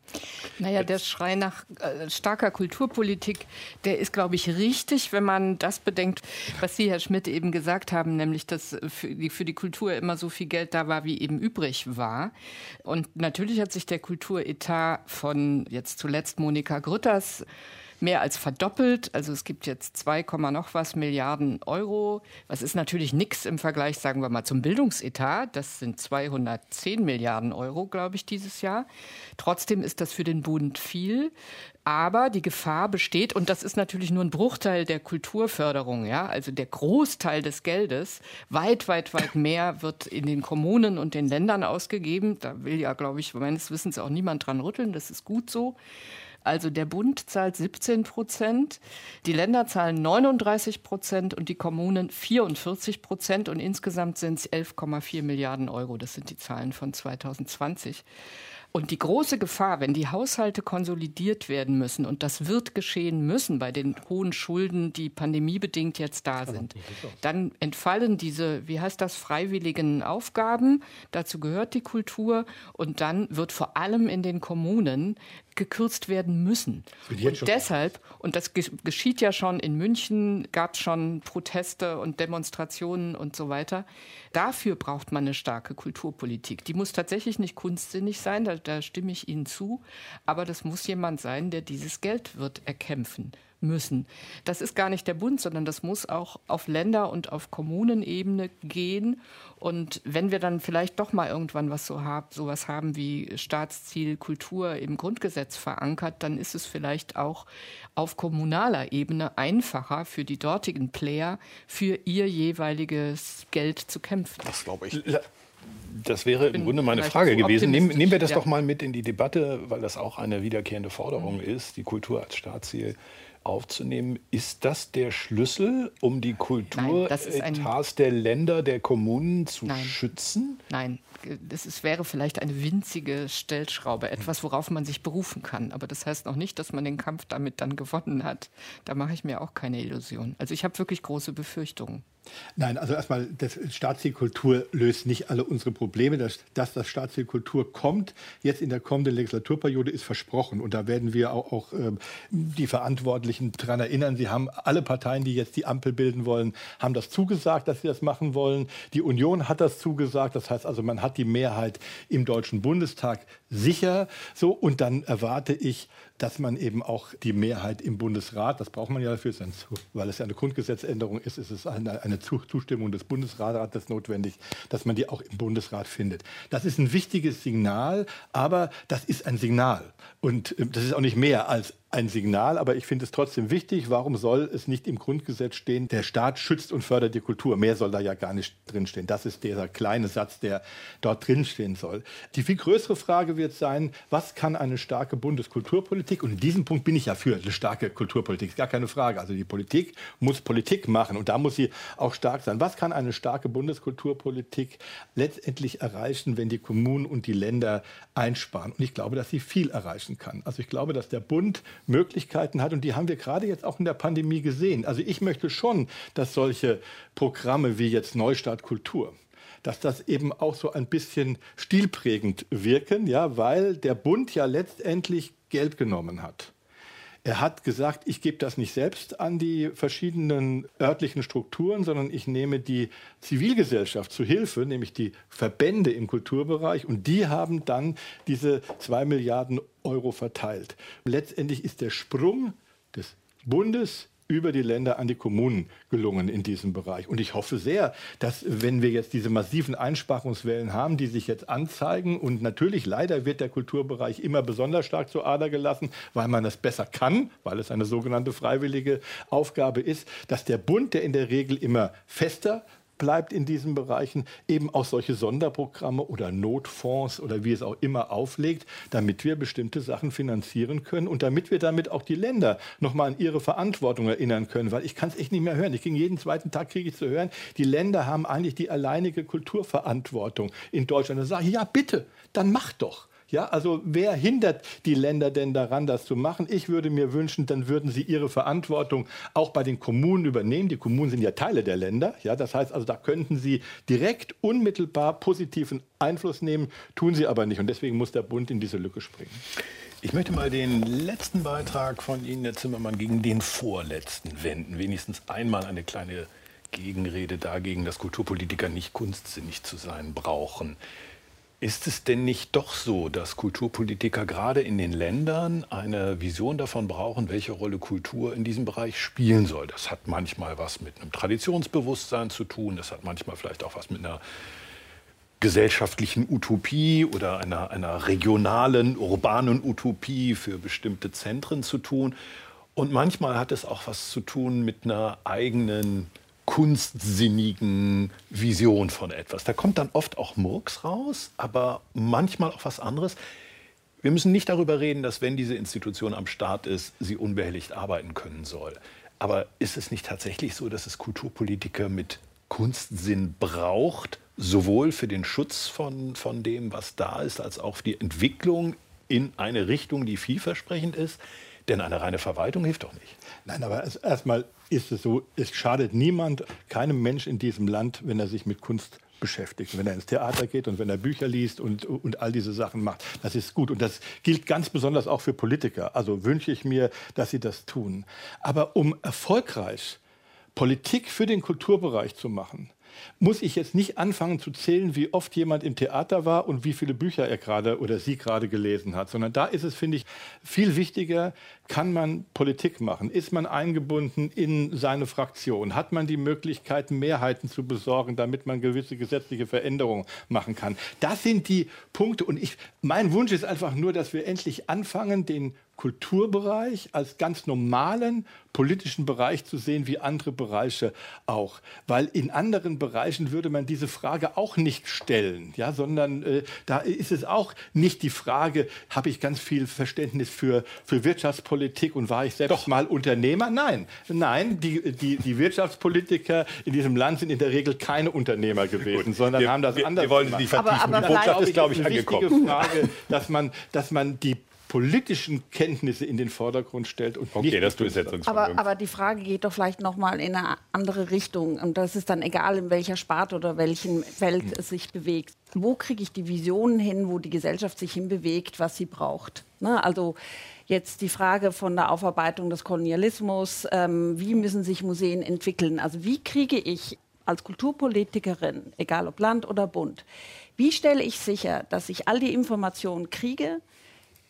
Naja, der Schrei nach äh, starker Kulturpolitik, der ist, glaube ich, richtig, wenn man das bedenkt, was Sie, Herr Schmidt, eben gesagt haben, nämlich, dass für die, für die Kultur immer so viel Geld da war, wie eben übrig war. Und natürlich hat sich der Kulturetat von jetzt zuletzt Monika Grütters mehr als verdoppelt. Also es gibt jetzt 2, noch was Milliarden Euro. Was ist natürlich nichts im Vergleich, sagen wir mal, zum Bildungsetat. Das sind 210 Milliarden Euro, glaube ich, dieses Jahr. Trotzdem ist das für den Bund viel. Aber die Gefahr besteht, und das ist natürlich nur ein Bruchteil der Kulturförderung, ja, also der Großteil des Geldes, weit, weit, weit mehr wird in den Kommunen und den Ländern ausgegeben. Da will ja, glaube ich, meines Wissens auch niemand dran rütteln. Das ist gut so. Also der Bund zahlt 17 Prozent, die Länder zahlen 39 Prozent und die Kommunen 44 Prozent und insgesamt sind es 11,4 Milliarden Euro. Das sind die Zahlen von 2020. Und die große Gefahr, wenn die Haushalte konsolidiert werden müssen, und das wird geschehen müssen bei den hohen Schulden, die pandemiebedingt jetzt da sind, dann entfallen diese, wie heißt das, freiwilligen Aufgaben. Dazu gehört die Kultur. Und dann wird vor allem in den Kommunen gekürzt werden müssen. Und deshalb, und das geschieht ja schon in München, gab es schon Proteste und Demonstrationen und so weiter. Dafür braucht man eine starke Kulturpolitik. Die muss tatsächlich nicht kunstsinnig sein, da, da stimme ich Ihnen zu, aber das muss jemand sein, der dieses Geld wird erkämpfen müssen. Das ist gar nicht der Bund, sondern das muss auch auf Länder- und auf Kommunenebene gehen. Und wenn wir dann vielleicht doch mal irgendwann was so hab, sowas haben wie Staatsziel Kultur im Grundgesetz verankert, dann ist es vielleicht auch auf kommunaler Ebene einfacher für die dortigen Player, für ihr jeweiliges Geld zu kämpfen.
Das glaube ich. Das wäre im Grunde meine Frage gewesen. Nehmen, nehmen, wir das ja. doch mal mit in die Debatte, weil das auch eine wiederkehrende Forderung mhm. ist, die Kultur als Staatsziel aufzunehmen. Ist das der Schlüssel, um die Kulturetats der Länder, der Kommunen zu
Nein.
schützen?
Nein, das ist, wäre vielleicht eine winzige Stellschraube, etwas, worauf man sich berufen kann. Aber das heißt noch nicht, dass man den Kampf damit dann gewonnen hat. Da mache ich mir auch keine Illusion. Also ich habe wirklich große Befürchtungen.
Nein, also erstmal, das Staatsziel Kultur löst nicht alle unsere Probleme. Dass, dass das Staatsziel Kultur kommt, jetzt in der kommenden Legislaturperiode, ist versprochen. Und da werden wir auch, auch ähm, die Verantwortlichen daran erinnern. Sie haben alle Parteien, die jetzt die Ampel bilden wollen, haben das zugesagt, dass sie das machen wollen. Die Union hat das zugesagt. Das heißt also, man hat die Mehrheit im Deutschen Bundestag sicher. So, und dann erwarte ich dass man eben auch die Mehrheit im Bundesrat, das braucht man ja dafür, weil es ja eine Grundgesetzänderung ist, ist es eine, eine Zustimmung des Bundesrates notwendig, dass man die auch im Bundesrat findet. Das ist ein wichtiges Signal, aber das ist ein Signal. Und äh, das ist auch nicht mehr als ein Signal, aber ich finde es trotzdem wichtig. Warum soll es nicht im Grundgesetz stehen, der Staat schützt und fördert die Kultur? Mehr soll da ja gar nicht drinstehen. Das ist dieser kleine Satz, der dort drinstehen soll. Die viel größere Frage wird sein, was kann eine starke Bundeskulturpolitik? Und in diesem Punkt bin ich ja für eine starke Kulturpolitik, ist gar keine Frage. Also die Politik muss Politik machen und da muss sie auch stark sein. Was kann eine starke Bundeskulturpolitik letztendlich erreichen, wenn die Kommunen und die Länder einsparen? Und ich glaube, dass sie viel erreichen kann. Also ich glaube, dass der Bund Möglichkeiten hat. Und die haben wir gerade jetzt auch in der Pandemie gesehen. Also ich möchte schon, dass solche Programme wie jetzt Neustart Kultur, dass das eben auch so ein bisschen stilprägend wirken, ja, weil der Bund ja letztendlich Geld genommen hat. Er hat gesagt, ich gebe das nicht selbst an die verschiedenen örtlichen Strukturen, sondern ich nehme die Zivilgesellschaft zu Hilfe, nämlich die Verbände im Kulturbereich, und die haben dann diese zwei Milliarden Euro verteilt. Letztendlich ist der Sprung des Bundes über die Länder an die Kommunen gelungen in diesem Bereich. Und ich hoffe sehr, dass wenn wir jetzt diese massiven Einsparungswellen haben, die sich jetzt anzeigen und natürlich leider wird der Kulturbereich immer besonders stark zur Ader gelassen, weil man das besser kann, weil es eine sogenannte freiwillige Aufgabe ist, dass der Bund, der in der Regel immer fester bleibt in diesen Bereichen, eben auch solche Sonderprogramme oder Notfonds oder wie es auch immer auflegt, damit wir bestimmte Sachen finanzieren können und damit wir damit auch die Länder nochmal an ihre Verantwortung erinnern können. Weil ich kann es echt nicht mehr hören. Ich kriege jeden zweiten Tag kriege ich zu hören, die Länder haben eigentlich die alleinige Kulturverantwortung in Deutschland. Da sage ich, ja bitte, dann macht doch. Ja, also wer hindert die Länder denn daran, das zu machen? Ich würde mir wünschen, dann würden sie ihre Verantwortung auch bei den Kommunen übernehmen. Die Kommunen sind ja Teile der Länder. Ja, das heißt also, da könnten sie direkt unmittelbar positiven Einfluss nehmen, tun sie aber nicht. Und deswegen muss der Bund in diese Lücke springen.
Ich möchte mal den letzten Beitrag von Ihnen, Herr Zimmermann, gegen den vorletzten wenden. Wenigstens einmal eine kleine Gegenrede dagegen, dass Kulturpolitiker nicht kunstsinnig zu sein brauchen. Ist es denn nicht doch so, dass Kulturpolitiker gerade in den Ländern eine Vision davon brauchen, welche Rolle Kultur in diesem Bereich spielen soll? Das hat manchmal was mit einem Traditionsbewusstsein zu tun, das hat manchmal vielleicht auch was mit einer gesellschaftlichen Utopie oder einer, einer regionalen, urbanen Utopie für bestimmte Zentren zu tun. Und manchmal hat es auch was zu tun mit einer eigenen kunstsinnigen Vision von etwas. Da kommt dann oft auch Murks raus, aber manchmal auch was anderes. Wir müssen nicht darüber reden, dass wenn diese Institution am Start ist, sie unbehelligt arbeiten können soll. Aber ist es nicht tatsächlich so, dass es Kulturpolitiker mit Kunstsinn braucht, sowohl für den Schutz von, von dem, was da ist, als auch für die Entwicklung in eine Richtung, die vielversprechend ist? Denn eine reine Verwaltung hilft doch nicht.
Nein, aber erstmal ist es so, es schadet niemand, keinem Mensch in diesem Land, wenn er sich mit Kunst beschäftigt, wenn er ins Theater geht und wenn er Bücher liest und, und all diese Sachen macht. Das ist gut. Und das gilt ganz besonders auch für Politiker. Also wünsche ich mir, dass sie das tun. Aber um erfolgreich Politik für den Kulturbereich zu machen, muss ich jetzt nicht anfangen zu zählen, wie oft jemand im Theater war und wie viele Bücher er gerade oder sie gerade gelesen hat, sondern da ist es, finde ich, viel wichtiger, kann man Politik machen? Ist man eingebunden in seine Fraktion? Hat man die Möglichkeit, Mehrheiten zu besorgen, damit man gewisse gesetzliche Veränderungen machen kann? Das sind die Punkte. Und ich, mein Wunsch ist einfach nur, dass wir endlich anfangen, den Kulturbereich als ganz normalen politischen Bereich zu sehen, wie andere Bereiche auch. Weil in anderen Bereichen würde man diese Frage auch nicht stellen, ja, sondern äh, da ist es auch nicht die Frage, habe ich ganz viel Verständnis für, für Wirtschaftspolitik und war ich selbst Doch. mal Unternehmer? Nein, nein, die, die, die Wirtschaftspolitiker in diesem Land sind in der Regel keine Unternehmer gewesen, Gut, sondern wir, haben das wir, anders
wir wollen gemacht. Nicht vertiefen. Aber, aber
die Botschaft ist, glaube ich, angekommen. Frage, dass man, dass man die politischen Kenntnisse in den Vordergrund stellt und
okay, nicht das
Durchsetzungsvermögen. Aber, aber die Frage geht doch vielleicht noch mal in eine andere Richtung und das ist dann egal, in welcher Sparte oder welchem Feld hm. es sich bewegt. Wo kriege ich die Visionen hin, wo die Gesellschaft sich hinbewegt, was sie braucht? Ne? Also jetzt die Frage von der Aufarbeitung des Kolonialismus, ähm, wie müssen sich Museen entwickeln? Also wie kriege ich als Kulturpolitikerin, egal ob Land oder Bund, wie stelle ich sicher, dass ich all die Informationen kriege,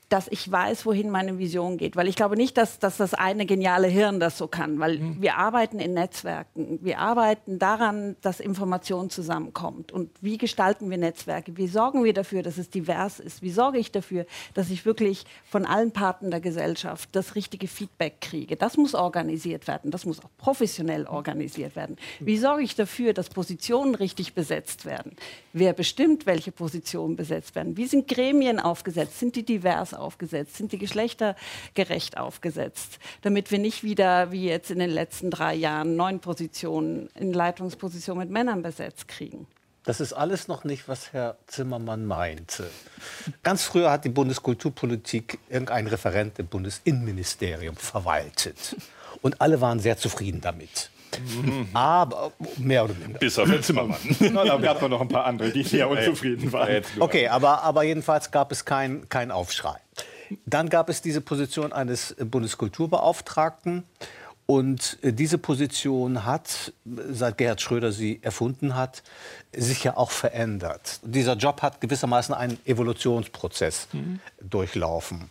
dass ich weiß, wohin meine Vision geht. Weil ich glaube nicht, dass, dass das eine geniale Hirn das so kann, weil mhm. wir arbeiten in Netzwerken. Wir arbeiten daran, dass Information zusammenkommt. Und wie gestalten wir Netzwerke? Wie sorgen wir dafür, dass es divers ist? Wie sorge ich dafür, dass ich wirklich von allen Parten der Gesellschaft das richtige Feedback kriege? Das muss organisiert werden. Das muss auch professionell organisiert werden. Wie sorge ich dafür, dass Positionen richtig besetzt werden? Wer bestimmt, welche Positionen besetzt werden? Wie sind Gremien aufgesetzt? Sind die divers aufgesetzt? Sind die geschlechtergerecht aufgesetzt? Damit wir nicht wieder, wie jetzt in den letzten drei Jahren, neun Positionen in Leitungspositionen mit Männern besetzt kriegen.
Das ist alles noch nicht, was Herr Zimmermann meinte. Ganz früher hat die Bundeskulturpolitik irgendein Referent im Bundesinnenministerium verwaltet. Und alle waren sehr zufrieden damit. Aber mehr oder weniger.
Bis auf den Zimmermann.
Na, da gab es noch ein paar andere, die sehr unzufrieden waren.
Okay, aber, aber jedenfalls gab es keinen kein Aufschrei. Dann gab es diese Position eines Bundeskulturbeauftragten. Und diese Position hat, seit Gerhard Schröder sie erfunden hat, sich ja auch verändert. Dieser Job hat gewissermaßen einen Evolutionsprozess mhm. durchlaufen.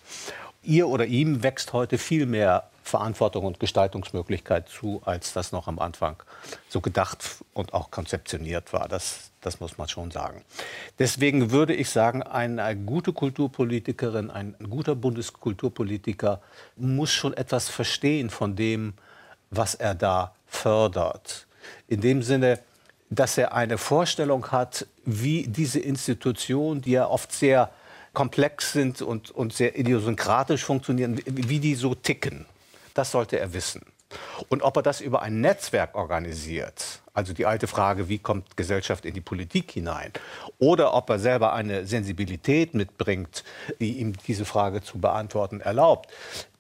Ihr oder ihm wächst heute viel mehr Verantwortung und Gestaltungsmöglichkeit zu, als das noch am Anfang so gedacht und auch konzeptioniert war. Das, das muss man schon sagen. Deswegen würde ich sagen, eine gute Kulturpolitikerin, ein guter Bundeskulturpolitiker muss schon etwas verstehen von dem, was er da fördert. In dem Sinne, dass er eine Vorstellung hat, wie diese Institutionen, die ja oft sehr komplex sind und, und sehr idiosynkratisch funktionieren, wie die so ticken. Das sollte er wissen. Und ob er das über ein Netzwerk organisiert, also die alte Frage, wie kommt Gesellschaft in die Politik hinein, oder ob er selber eine Sensibilität mitbringt, die ihm diese Frage zu beantworten erlaubt,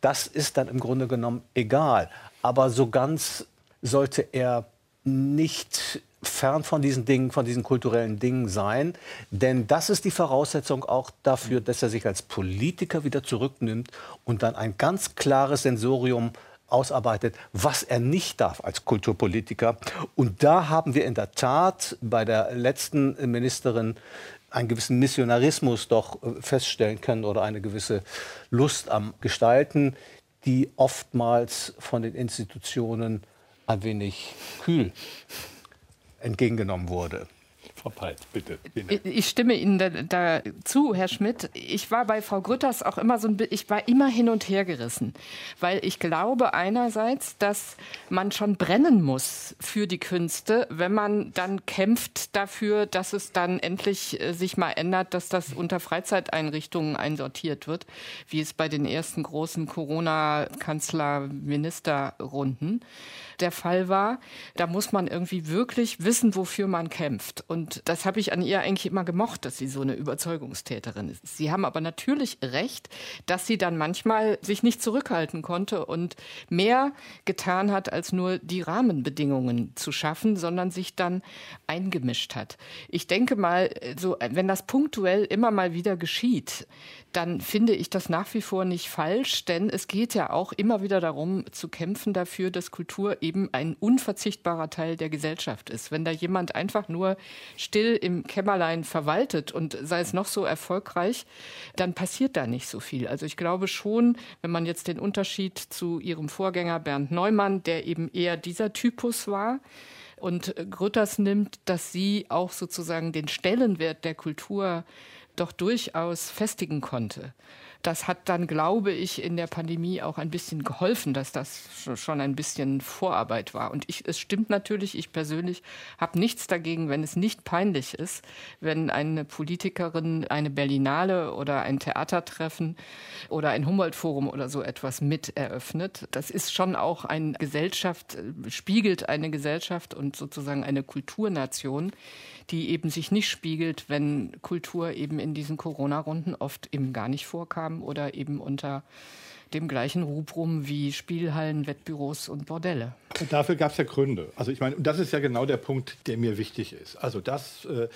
das ist dann im Grunde genommen egal. Aber so ganz sollte er nicht fern von diesen Dingen, von diesen kulturellen Dingen sein. Denn das ist die Voraussetzung auch dafür, dass er sich als Politiker wieder zurücknimmt und dann ein ganz klares Sensorium ausarbeitet, was er nicht darf als Kulturpolitiker. Und da haben wir in der Tat bei der letzten Ministerin einen gewissen Missionarismus doch äh, feststellen können oder eine gewisse Lust am Gestalten, die oftmals von den Institutionen ein wenig kühl entgegengenommen wurde.
Frau Peitz, bitte.
Ich stimme Ihnen da, zu, Herr Schmidt. Ich war bei Frau Grütters auch immer so ein ich war immer hin und her gerissen, weil ich glaube einerseits, dass man schon brennen muss für die Künste, wenn man dann kämpft dafür, dass es dann endlich äh, sich mal ändert, dass das unter Freizeiteinrichtungen einsortiert wird, wie es bei den ersten großen Corona-Kanzler-Ministerrunden der Fall war. Da muss man irgendwie wirklich wissen, wofür man kämpft. Und das habe ich an ihr eigentlich immer gemocht, dass sie so eine Überzeugungstäterin ist. Sie haben aber natürlich recht, dass sie dann manchmal sich nicht zurückhalten konnte und mehr getan hat, als nur die Rahmenbedingungen zu schaffen, sondern sich dann eingemischt hat. Ich denke mal, so, wenn das punktuell immer mal wieder geschieht, dann finde ich das nach wie vor nicht falsch, denn es geht ja auch immer wieder darum zu kämpfen dafür, dass Kultur eben ein unverzichtbarer Teil der Gesellschaft ist. Wenn da jemand einfach nur still im Kämmerlein verwaltet und sei es noch so erfolgreich, dann passiert da nicht so viel. Also ich glaube schon, wenn man jetzt den Unterschied zu ihrem Vorgänger Bernd Neumann, der eben eher dieser Typus war, und Grütters nimmt, dass sie auch sozusagen den Stellenwert der Kultur doch durchaus festigen konnte. Das hat dann, glaube ich, in der Pandemie auch ein bisschen geholfen, dass das schon ein bisschen Vorarbeit war. Und ich, es stimmt natürlich, ich persönlich habe nichts dagegen, wenn es nicht peinlich ist, wenn eine Politikerin eine Berlinale oder ein Theatertreffen oder ein Humboldt-Forum oder so etwas mit eröffnet. Das ist schon auch eine Gesellschaft, spiegelt eine Gesellschaft und sozusagen eine Kulturnation die eben sich nicht spiegelt, wenn Kultur eben in diesen Corona-Runden oft eben gar nicht vorkam oder eben unter dem gleichen Rubrum wie Spielhallen, Wettbüros und Bordelle.
Dafür gab es ja Gründe. Also ich meine, das ist ja genau der Punkt, der mir wichtig ist. Also das äh,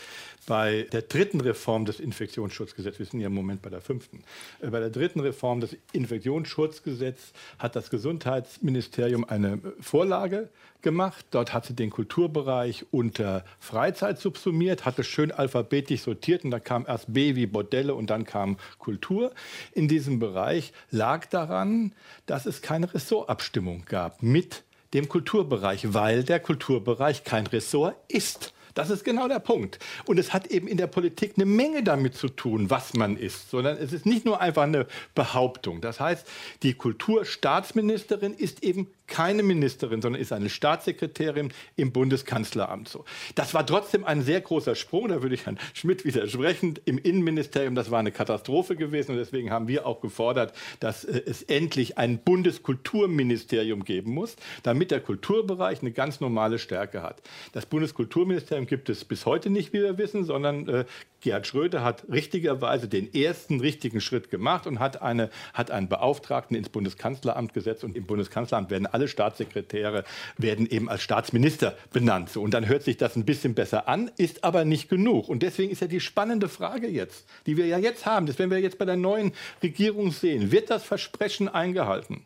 bei der dritten Reform des Infektionsschutzgesetzes, wir sind ja im Moment bei der fünften, äh, bei der dritten Reform des Infektionsschutzgesetzes hat das Gesundheitsministerium eine Vorlage gemacht. Dort hat sie den Kulturbereich unter Freizeit subsumiert, hatte schön alphabetisch sortiert und da kam erst B wie Bordelle und dann kam Kultur. In diesem Bereich lag daran, dass es keine Ressortabstimmung gab mit dem Kulturbereich, weil der Kulturbereich kein Ressort ist. Das ist genau der Punkt. Und es hat eben in der Politik eine Menge damit zu tun, was man ist, sondern es ist nicht nur einfach eine Behauptung. Das heißt, die Kulturstaatsministerin ist eben keine Ministerin, sondern ist eine Staatssekretärin im Bundeskanzleramt. So. Das war trotzdem ein sehr großer Sprung, da würde ich Herrn Schmidt widersprechen. Im Innenministerium, das war eine Katastrophe gewesen und deswegen haben wir auch gefordert, dass äh, es endlich ein Bundeskulturministerium geben muss, damit der Kulturbereich eine ganz normale Stärke hat. Das Bundeskulturministerium gibt es bis heute nicht, wie wir wissen, sondern äh, Gerhard Schröder hat richtigerweise den ersten richtigen Schritt gemacht und hat, eine, hat einen Beauftragten ins Bundeskanzleramt gesetzt. Und im Bundeskanzleramt werden alle Staatssekretäre werden eben als Staatsminister benannt. So, und dann hört sich das ein bisschen besser an, ist aber nicht genug. Und deswegen ist ja die spannende Frage jetzt, die wir ja jetzt haben, das werden wir jetzt bei der neuen Regierung sehen, wird das Versprechen eingehalten?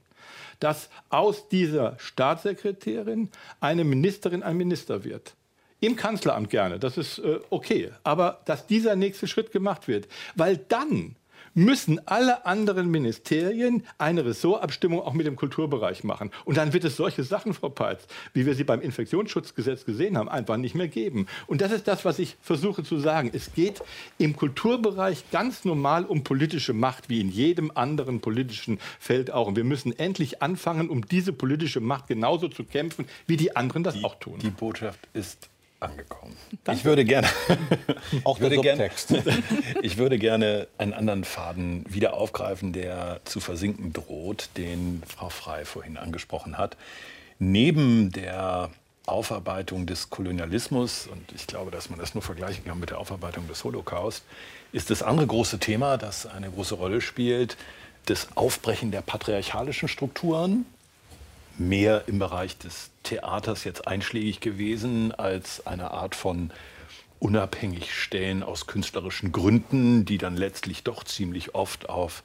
dass aus dieser Staatssekretärin eine Ministerin ein Minister wird. Im Kanzleramt gerne, das ist äh, okay. Aber dass dieser nächste Schritt gemacht wird, weil dann müssen alle anderen Ministerien eine Ressortabstimmung auch mit dem Kulturbereich machen. Und dann wird es solche Sachen, Frau Peitz, wie wir sie beim Infektionsschutzgesetz gesehen haben, einfach nicht mehr geben. Und das ist das, was ich versuche zu sagen. Es geht im Kulturbereich ganz normal um politische Macht, wie in jedem anderen politischen Feld auch. Und wir müssen endlich anfangen, um diese politische Macht genauso zu kämpfen, wie die anderen das
die,
auch tun.
Die Botschaft ist angekommen. Danke. Ich würde gerne, auch der Subtext. Gerne, ich würde gerne einen anderen Faden wieder aufgreifen, der zu versinken droht, den Frau Frei vorhin angesprochen hat. Neben der Aufarbeitung des Kolonialismus, und ich glaube, dass man das nur vergleichen kann mit der Aufarbeitung des Holocaust, ist das andere große Thema, das eine große Rolle spielt, das Aufbrechen der patriarchalischen Strukturen, mehr im Bereich des Theaters jetzt einschlägig gewesen als eine Art von unabhängig stellen aus künstlerischen Gründen, die dann letztlich doch ziemlich oft auf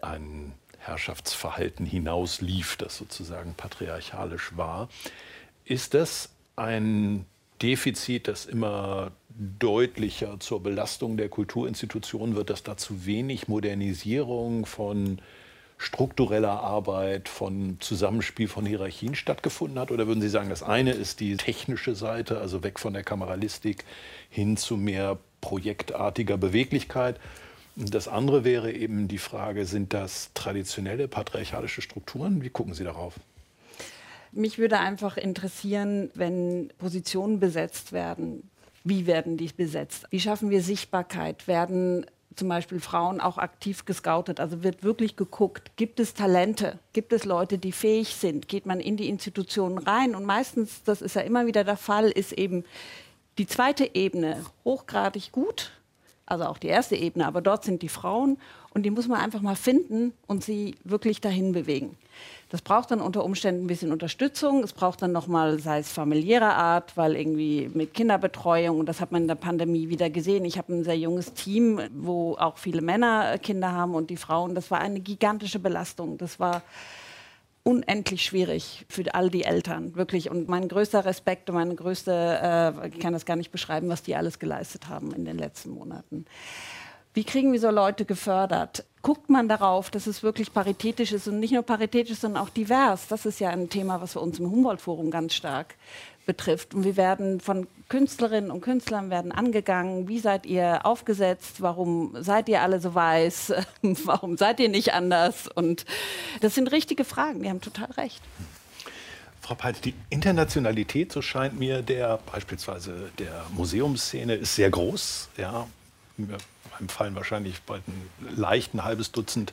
ein Herrschaftsverhalten hinauslief, das sozusagen patriarchalisch war. Ist das ein Defizit, das immer deutlicher zur Belastung der Kulturinstitutionen wird, dass da zu wenig Modernisierung von struktureller Arbeit, von Zusammenspiel von Hierarchien stattgefunden hat? Oder würden Sie sagen, das eine ist die technische Seite, also weg von der Kameralistik hin zu mehr projektartiger Beweglichkeit? Das andere wäre eben die Frage, sind das traditionelle patriarchalische Strukturen? Wie gucken Sie darauf?
Mich würde einfach interessieren, wenn Positionen besetzt werden, wie werden die besetzt? Wie schaffen wir Sichtbarkeit? Werden zum Beispiel Frauen auch aktiv gescoutet. Also wird wirklich geguckt, gibt es Talente, gibt es Leute, die fähig sind, geht man in die Institutionen rein. Und meistens, das ist ja immer wieder der Fall, ist eben die zweite Ebene hochgradig gut, also auch die erste Ebene, aber dort sind die Frauen und die muss man einfach mal finden und sie wirklich dahin bewegen. Das braucht dann unter Umständen ein bisschen Unterstützung. Es braucht dann nochmal, sei es familiärer Art, weil irgendwie mit Kinderbetreuung, und das hat man in der Pandemie wieder gesehen. Ich habe ein sehr junges Team, wo auch viele Männer Kinder haben und die Frauen. Das war eine gigantische Belastung. Das war unendlich schwierig für all die Eltern, wirklich. Und mein größter Respekt und meine größte, äh, ich kann das gar nicht beschreiben, was die alles geleistet haben in den letzten Monaten. Wie kriegen wir so Leute gefördert? Guckt man darauf, dass es wirklich paritätisch ist und nicht nur paritätisch, sondern auch divers? Das ist ja ein Thema, was für uns im Humboldt-Forum ganz stark betrifft. Und wir werden von Künstlerinnen und Künstlern werden angegangen. Wie seid ihr aufgesetzt? Warum seid ihr alle so weiß? Warum seid ihr nicht anders? Und das sind richtige Fragen. Die haben total recht.
Frau Peitz, die Internationalität, so scheint mir, der beispielsweise der Museumsszene ist sehr groß. Ja, einem fallen wahrscheinlich bald ein leicht ein halbes Dutzend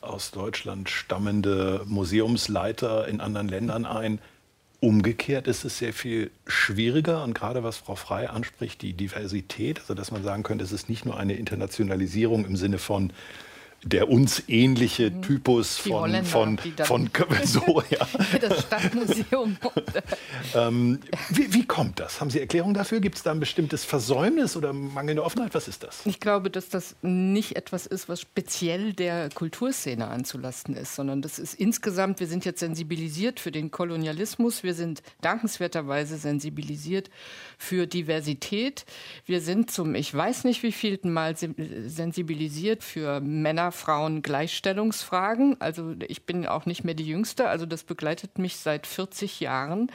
aus Deutschland stammende Museumsleiter in anderen Ländern ein. Umgekehrt ist es sehr viel schwieriger und gerade was Frau Frei anspricht, die Diversität, also dass man sagen könnte, es ist nicht nur eine Internationalisierung im Sinne von der uns ähnliche mhm. Typus von, von, von, so, ja. Das Stadtmuseum. ähm, wie, wie, kommt das? Haben Sie Erklärung dafür? Gibt es da ein bestimmtes Versäumnis oder mangelnde Offenheit? Was ist das?
Ich glaube, dass das nicht etwas ist, was speziell der Kulturszene anzulasten ist, sondern das ist insgesamt, wir sind jetzt sensibilisiert für den Kolonialismus, wir sind dankenswerterweise sensibilisiert für Diversität, wir sind zum, ich weiß nicht wievielten Mal sensibilisiert für Männer, Frauen Gleichstellungsfragen. Also ich bin auch nicht mehr die Jüngste, also das begleitet mich seit 40 Jahren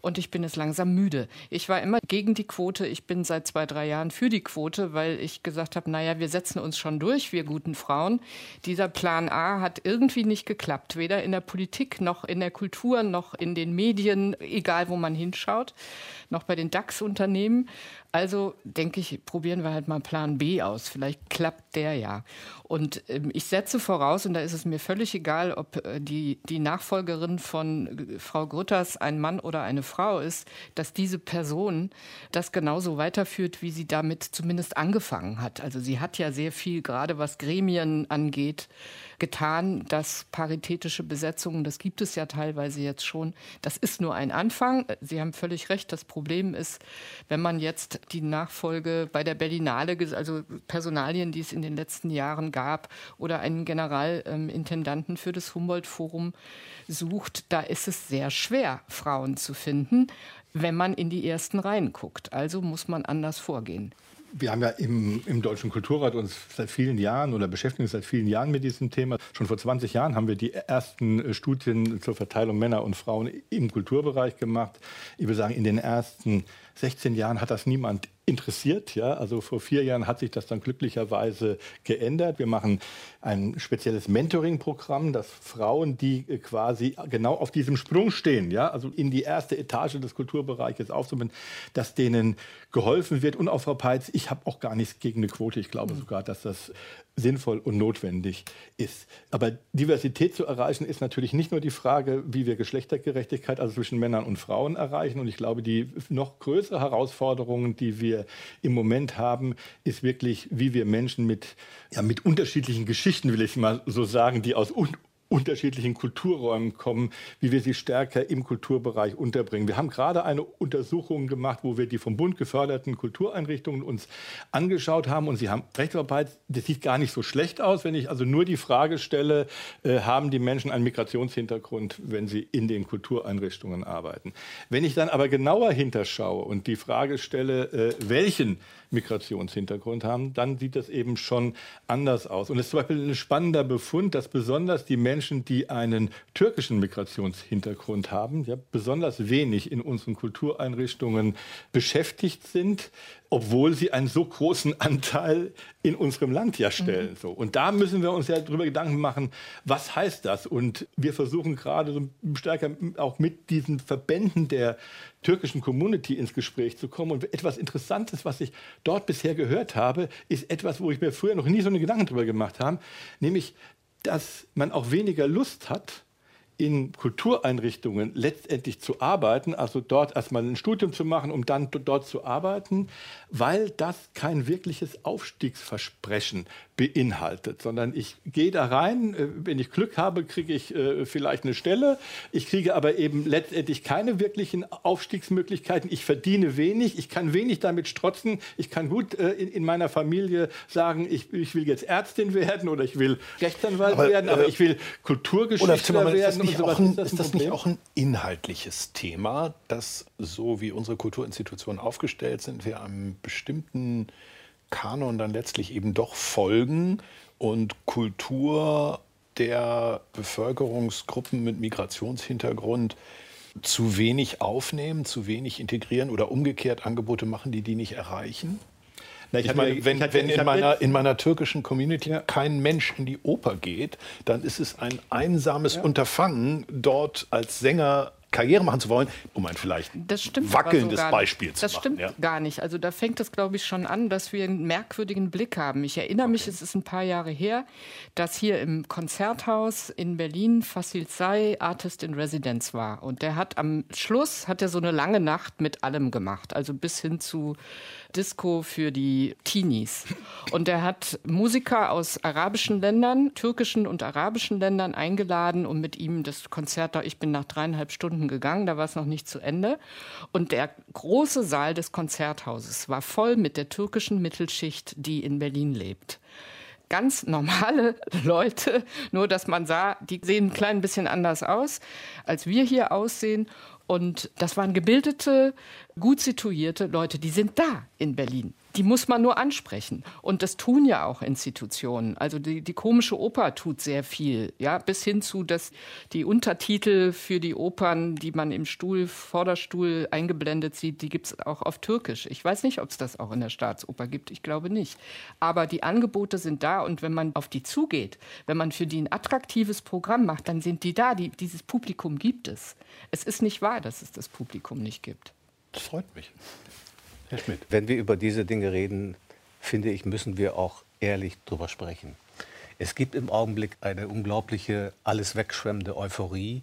und ich bin es langsam müde. Ich war immer gegen die Quote. Ich bin seit zwei, drei Jahren für die Quote, weil ich gesagt habe, naja, wir setzen uns schon durch, wir guten Frauen. Dieser Plan A hat irgendwie nicht geklappt, weder in der Politik noch in der Kultur noch in den Medien, egal wo man hinschaut, noch bei den DAX-Unternehmen. Also denke ich, probieren wir halt mal Plan B aus. Vielleicht klappt der ja. Und ähm, ich setze voraus, und da ist es mir völlig egal, ob äh, die, die Nachfolgerin von äh, Frau Grütters ein Mann oder eine Frau ist, dass diese Person das genauso weiterführt, wie sie damit zumindest angefangen hat. Also sie hat ja sehr viel, gerade was Gremien angeht, getan, dass paritätische Besetzungen, das gibt es ja teilweise jetzt schon, das ist nur ein Anfang. Sie haben völlig recht, das Problem ist, wenn man jetzt die Nachfolge bei der Berlinale, also Personalien, die es in den letzten Jahren gab, oder einen Generalintendanten für das Humboldt-Forum sucht, da ist es sehr schwer, Frauen zu finden, wenn man in die ersten Reihen guckt. Also muss man anders vorgehen.
Wir haben ja im, im Deutschen Kulturrat uns seit vielen Jahren oder beschäftigen uns seit vielen Jahren mit diesem Thema. Schon vor 20 Jahren haben wir die ersten äh, Studien zur Verteilung Männer und Frauen im Kulturbereich gemacht. Ich würde sagen, in den ersten 16 Jahren hat das niemand interessiert. Ja? Also vor vier Jahren hat sich das dann glücklicherweise geändert. Wir machen ein spezielles Mentoring-Programm, dass Frauen, die äh, quasi genau auf diesem Sprung stehen, ja, also in die erste Etage des Kulturbereiches aufzubauen, dass denen geholfen wird. Und auch Frau Peitz, ich habe auch gar nichts gegen eine Quote. Ich glaube sogar, dass das sinnvoll und notwendig ist. Aber Diversität zu erreichen ist natürlich nicht nur die Frage, wie wir Geschlechtergerechtigkeit also zwischen Männern und Frauen erreichen. Und ich glaube, die noch größere Herausforderung, die wir im Moment haben, ist wirklich, wie wir Menschen mit, ja, mit unterschiedlichen Geschichten, will ich mal so sagen, die aus un unterschiedlichen Kulturräumen kommen, wie wir sie stärker im Kulturbereich unterbringen. Wir haben gerade eine Untersuchung gemacht, wo wir die vom Bund geförderten Kultureinrichtungen uns angeschaut haben und Sie haben recht, Frau Peitz, das sieht gar nicht so schlecht aus, wenn ich also nur die Frage stelle, äh, haben die Menschen einen Migrationshintergrund, wenn sie in den Kultureinrichtungen arbeiten. Wenn ich dann aber genauer hinterschaue und die Frage stelle, äh, welchen Migrationshintergrund haben, dann sieht das eben schon anders aus. Und es ist zum Beispiel ein spannender Befund, dass besonders die Menschen, die einen türkischen Migrationshintergrund haben, ja, besonders wenig in unseren Kultureinrichtungen beschäftigt sind obwohl sie einen so großen Anteil in unserem Land ja stellen. Mhm. So. Und da müssen wir uns ja darüber Gedanken machen, was heißt das? Und wir versuchen gerade so stärker auch mit diesen Verbänden der türkischen Community ins Gespräch zu kommen. Und etwas Interessantes, was ich dort bisher gehört habe, ist etwas, wo ich mir früher noch nie so eine Gedanken darüber gemacht habe, nämlich, dass man auch weniger Lust hat, in Kultureinrichtungen letztendlich zu arbeiten, also dort erstmal ein Studium zu machen, um dann dort zu arbeiten, weil das kein wirkliches Aufstiegsversprechen beinhaltet, sondern ich gehe da rein, äh, wenn ich Glück habe, kriege ich äh, vielleicht eine Stelle, ich kriege aber eben letztendlich keine wirklichen Aufstiegsmöglichkeiten, ich verdiene wenig, ich kann wenig damit strotzen, ich kann gut äh, in, in, meiner Familie sagen, ich, ich, will jetzt Ärztin werden oder ich will Rechtsanwalt aber, werden, aber äh, ich will Kulturgeschichtler werden.
Ist das, nicht ein, ist das nicht auch ein inhaltliches Thema, dass so wie unsere Kulturinstitutionen aufgestellt sind, wir einem bestimmten Kanon dann letztlich eben doch folgen und Kultur der Bevölkerungsgruppen mit Migrationshintergrund zu wenig aufnehmen, zu wenig integrieren oder umgekehrt Angebote machen, die die nicht erreichen? Na, ich, ich meine, wenn, wenn in, meiner, in meiner türkischen Community ja. kein Mensch in die Oper geht, dann ist es ein einsames ja. Unterfangen, dort als Sänger Karriere machen zu wollen, um ein vielleicht wackelndes Beispiel zu
das
machen.
Das stimmt
ja.
gar nicht. Also da fängt es, glaube ich, schon an, dass wir einen merkwürdigen Blick haben. Ich erinnere okay. mich, es ist ein paar Jahre her, dass hier im Konzerthaus in Berlin Fasil Say Artist in Residence war. Und der hat am Schluss, hat er so eine lange Nacht mit allem gemacht. Also bis hin zu Disco für die Teenies. Und er hat Musiker aus arabischen Ländern, türkischen und arabischen Ländern eingeladen, um mit ihm das Konzert, da ich bin nach dreieinhalb Stunden gegangen, da war es noch nicht zu Ende. Und der große Saal des Konzerthauses war voll mit der türkischen Mittelschicht, die in Berlin lebt ganz normale Leute, nur dass man sah, die sehen ein klein bisschen anders aus, als wir hier aussehen. Und das waren gebildete, gut situierte Leute, die sind da in Berlin. Die muss man nur ansprechen. Und das tun ja auch Institutionen. Also die, die komische Oper tut sehr viel, ja, bis hin zu, dass die Untertitel für die Opern, die man im Stuhl, Vorderstuhl eingeblendet sieht, die gibt es auch auf Türkisch. Ich weiß nicht, ob es das auch in der Staatsoper gibt. Ich glaube nicht. Aber die Angebote sind da und wenn man auf die zugeht, wenn man für die ein attraktives Programm macht, dann sind die da. Die, dieses Publikum gibt es. Es ist nicht wahr, dass es das Publikum nicht gibt.
Das freut mich. Herr Schmidt.
Wenn wir über diese Dinge reden, finde ich, müssen wir auch ehrlich drüber sprechen. Es gibt im Augenblick eine unglaubliche, alles wegschwemmende Euphorie,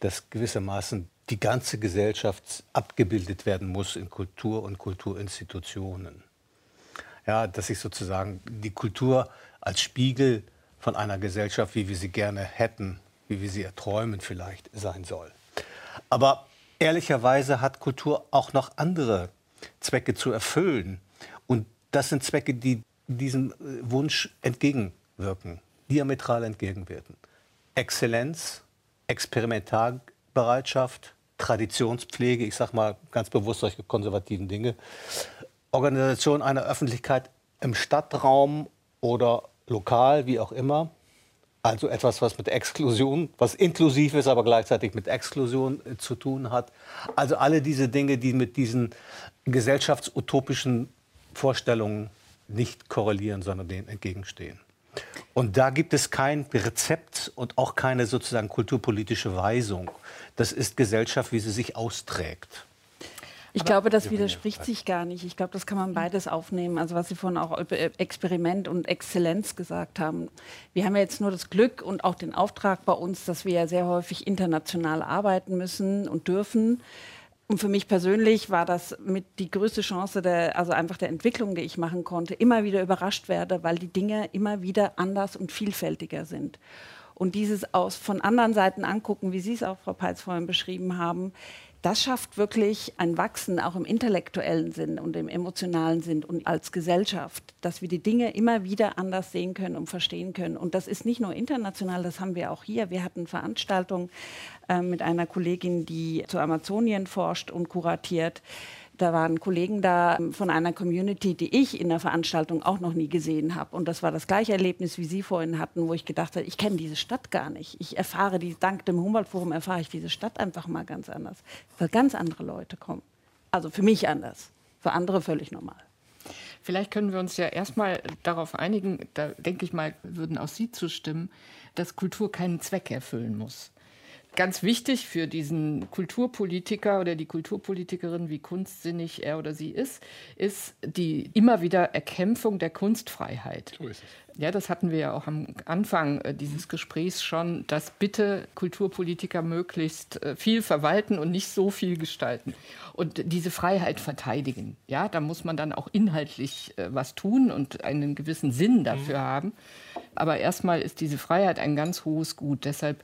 dass gewissermaßen die ganze Gesellschaft abgebildet werden muss in Kultur und Kulturinstitutionen. Ja, dass sich sozusagen die Kultur als Spiegel von einer Gesellschaft, wie wir sie gerne hätten, wie wir sie erträumen vielleicht, sein soll. Aber ehrlicherweise hat Kultur auch noch andere Zwecke zu erfüllen. Und das sind Zwecke, die diesem äh, Wunsch entgegenwirken, diametral entgegenwirken. Exzellenz, Experimentalbereitschaft, Traditionspflege, ich sage mal ganz bewusst solche konservativen Dinge. Organisation einer Öffentlichkeit im Stadtraum oder lokal, wie auch immer. Also etwas, was mit Exklusion, was inklusiv ist, aber gleichzeitig mit Exklusion äh, zu tun hat. Also alle diese Dinge, die mit diesen gesellschaftsutopischen Vorstellungen nicht korrelieren, sondern denen entgegenstehen. Und da gibt es kein Rezept und auch keine sozusagen kulturpolitische Weisung. Das ist Gesellschaft, wie sie sich austrägt.
Ich Aber glaube, das widerspricht sich gar nicht. Ich glaube, das kann man beides aufnehmen. Also was Sie vorhin auch über Experiment und Exzellenz gesagt haben. Wir haben ja jetzt nur das Glück und auch den Auftrag bei uns, dass wir ja sehr häufig international arbeiten müssen und dürfen. Und für mich persönlich war das mit die größte Chance, der, also einfach der Entwicklung, die ich machen konnte, immer wieder überrascht werde, weil die Dinge immer wieder anders und vielfältiger sind. Und dieses aus von anderen Seiten angucken, wie Sie es auch, Frau Peitz, vorhin beschrieben haben, das schafft wirklich ein Wachsen auch im intellektuellen Sinn und im emotionalen Sinn und als Gesellschaft, dass wir die Dinge immer wieder anders sehen können und verstehen können. Und das ist nicht nur international, das haben wir auch hier. Wir hatten Veranstaltungen äh, mit einer Kollegin, die zu Amazonien forscht und kuratiert. Da waren Kollegen da ähm, von einer Community, die ich in der Veranstaltung auch noch nie gesehen habe. Und das war das gleiche Erlebnis, wie Sie vorhin hatten, wo ich gedacht habe, ich kenne diese Stadt gar nicht. Ich erfahre die, dank dem Humboldt-Forum erfahre ich diese Stadt einfach mal ganz anders, weil ganz andere Leute kommen. Also für mich anders, für andere völlig normal.
Vielleicht können wir uns ja erstmal darauf einigen, da denke ich mal, würden auch Sie zustimmen, dass Kultur keinen Zweck erfüllen muss ganz wichtig für diesen Kulturpolitiker oder die Kulturpolitikerin, wie kunstsinnig er oder sie ist, ist die immer wieder Erkämpfung der Kunstfreiheit. So ist es. Ja, das hatten wir ja auch am Anfang äh, dieses Gesprächs schon, dass bitte Kulturpolitiker möglichst äh, viel verwalten und nicht so viel gestalten und diese Freiheit verteidigen. Ja, da muss man dann auch inhaltlich äh, was tun und einen gewissen Sinn dafür mhm. haben. Aber erstmal ist diese Freiheit ein ganz hohes Gut. Deshalb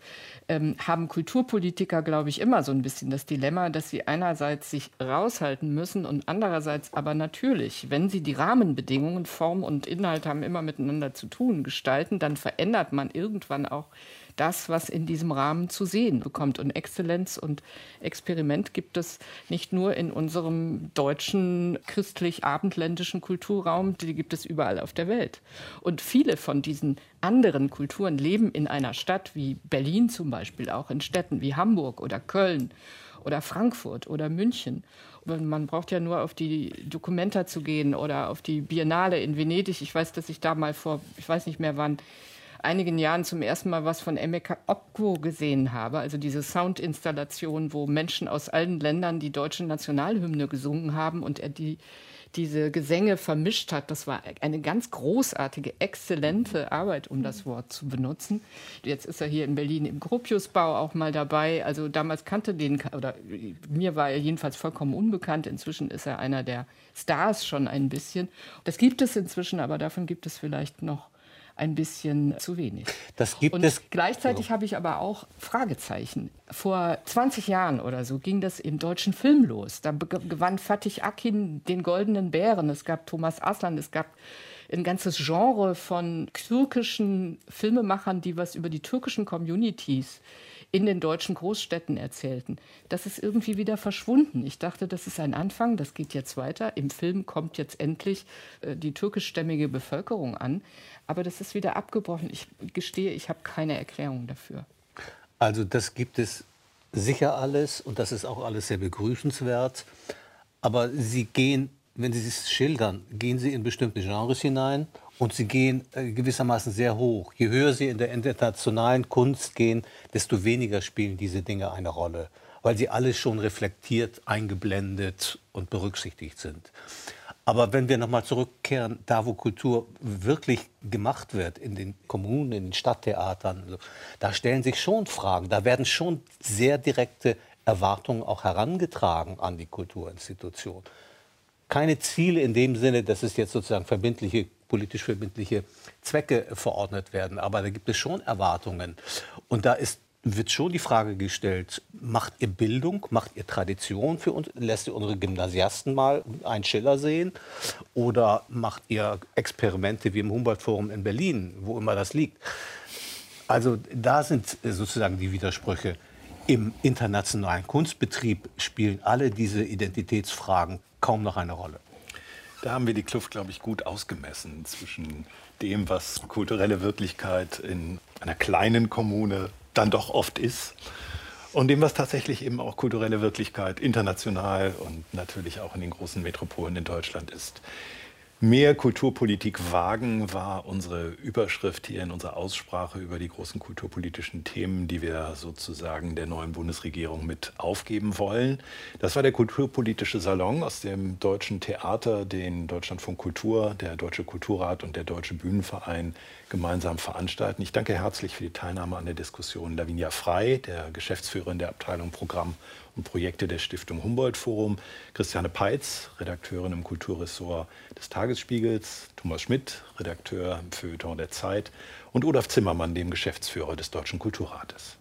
ähm, haben Kulturpolitiker, glaube ich, immer so ein bisschen das Dilemma, dass sie einerseits sich raushalten müssen und andererseits aber natürlich, wenn sie die Rahmenbedingungen, Form und Inhalt haben immer miteinander zu tun, gestalten, dann verändert man irgendwann auch das, was in diesem Rahmen zu sehen bekommt. Und Exzellenz und Experiment gibt es nicht nur in unserem deutschen christlich-abendländischen Kulturraum, die gibt es überall auf der Welt. Und viele von diesen anderen Kulturen leben in einer Stadt wie Berlin zum Beispiel, auch in Städten wie Hamburg oder Köln oder Frankfurt oder München. Man braucht ja nur auf die Dokumenta zu gehen oder auf die Biennale in Venedig. Ich weiß, dass ich da mal vor, ich weiß nicht mehr wann, einigen Jahren zum ersten Mal was von Emeka Okwo gesehen habe, also diese Soundinstallation, wo Menschen aus allen Ländern die deutsche Nationalhymne gesungen haben und er die diese Gesänge vermischt hat. Das war eine ganz großartige, exzellente Arbeit, um das Wort zu benutzen. Jetzt ist er hier in Berlin im Gropiusbau auch mal dabei. Also damals kannte den, oder mir war er jedenfalls vollkommen unbekannt. Inzwischen ist er einer der Stars schon ein bisschen. Das gibt es inzwischen, aber davon gibt es vielleicht noch ein bisschen zu wenig.
Das gibt
und
es.
Gleichzeitig so. habe ich aber auch Fragezeichen. Vor 20 Jahren oder so ging das im deutschen Film los. Da gewann Fatih Akin den Goldenen Bären. Es gab Thomas Aslan, es gab ein ganzes Genre von türkischen Filmemachern, die was über die türkischen Communities in den deutschen Großstädten erzählten. Das ist irgendwie wieder verschwunden. Ich dachte, das ist ein Anfang, das geht jetzt weiter. Im Film kommt jetzt endlich äh, die türkischstämmige Bevölkerung an. Aber das ist wieder abgebrochen. Ich gestehe, ich habe keine Erklärung dafür.
Also das gibt es sicher alles und das ist auch alles sehr begrüßenswert. Aber Sie gehen, wenn Sie es schildern, gehen Sie in bestimmte Genres hinein und sie gehen äh, gewissermaßen sehr hoch. Je höher sie in der internationalen Kunst gehen, desto weniger spielen diese Dinge eine Rolle, weil sie alle schon reflektiert, eingeblendet und berücksichtigt sind. Aber wenn wir nochmal zurückkehren, da wo Kultur wirklich gemacht wird, in den Kommunen, in den Stadttheatern, da stellen sich schon Fragen, da werden schon sehr direkte Erwartungen auch herangetragen an die Kulturinstitution. Keine Ziele in dem Sinne, dass es jetzt sozusagen verbindliche, politisch verbindliche Zwecke verordnet werden, aber da gibt es schon Erwartungen. Und da ist wird schon die Frage gestellt, macht ihr Bildung, macht ihr Tradition für uns, lässt ihr unsere Gymnasiasten mal einen Schiller sehen oder macht ihr Experimente wie im Humboldt-Forum in Berlin, wo immer das liegt. Also da sind sozusagen die Widersprüche. Im internationalen Kunstbetrieb spielen alle diese Identitätsfragen kaum noch eine Rolle.
Da haben wir die Kluft, glaube ich, gut ausgemessen zwischen dem, was kulturelle Wirklichkeit in einer kleinen Kommune dann doch oft ist und dem, was tatsächlich eben auch kulturelle Wirklichkeit international und natürlich auch in den großen Metropolen in Deutschland ist. Mehr Kulturpolitik wagen war unsere Überschrift hier in unserer Aussprache über die großen kulturpolitischen Themen, die wir sozusagen der neuen Bundesregierung mit aufgeben wollen. Das war der Kulturpolitische Salon aus dem Deutschen Theater, den Deutschlandfunk Kultur, der Deutsche Kulturrat und der Deutsche Bühnenverein gemeinsam veranstalten. Ich danke herzlich für die Teilnahme an der Diskussion Lavinia Frei, der Geschäftsführerin der Abteilung Programm und Projekte der Stiftung Humboldt Forum, Christiane Peitz, Redakteurin im Kulturressort des Tagesspiegels, Thomas Schmidt, Redakteur im Feuilleton der Zeit und Olaf Zimmermann, dem Geschäftsführer des Deutschen Kulturrates.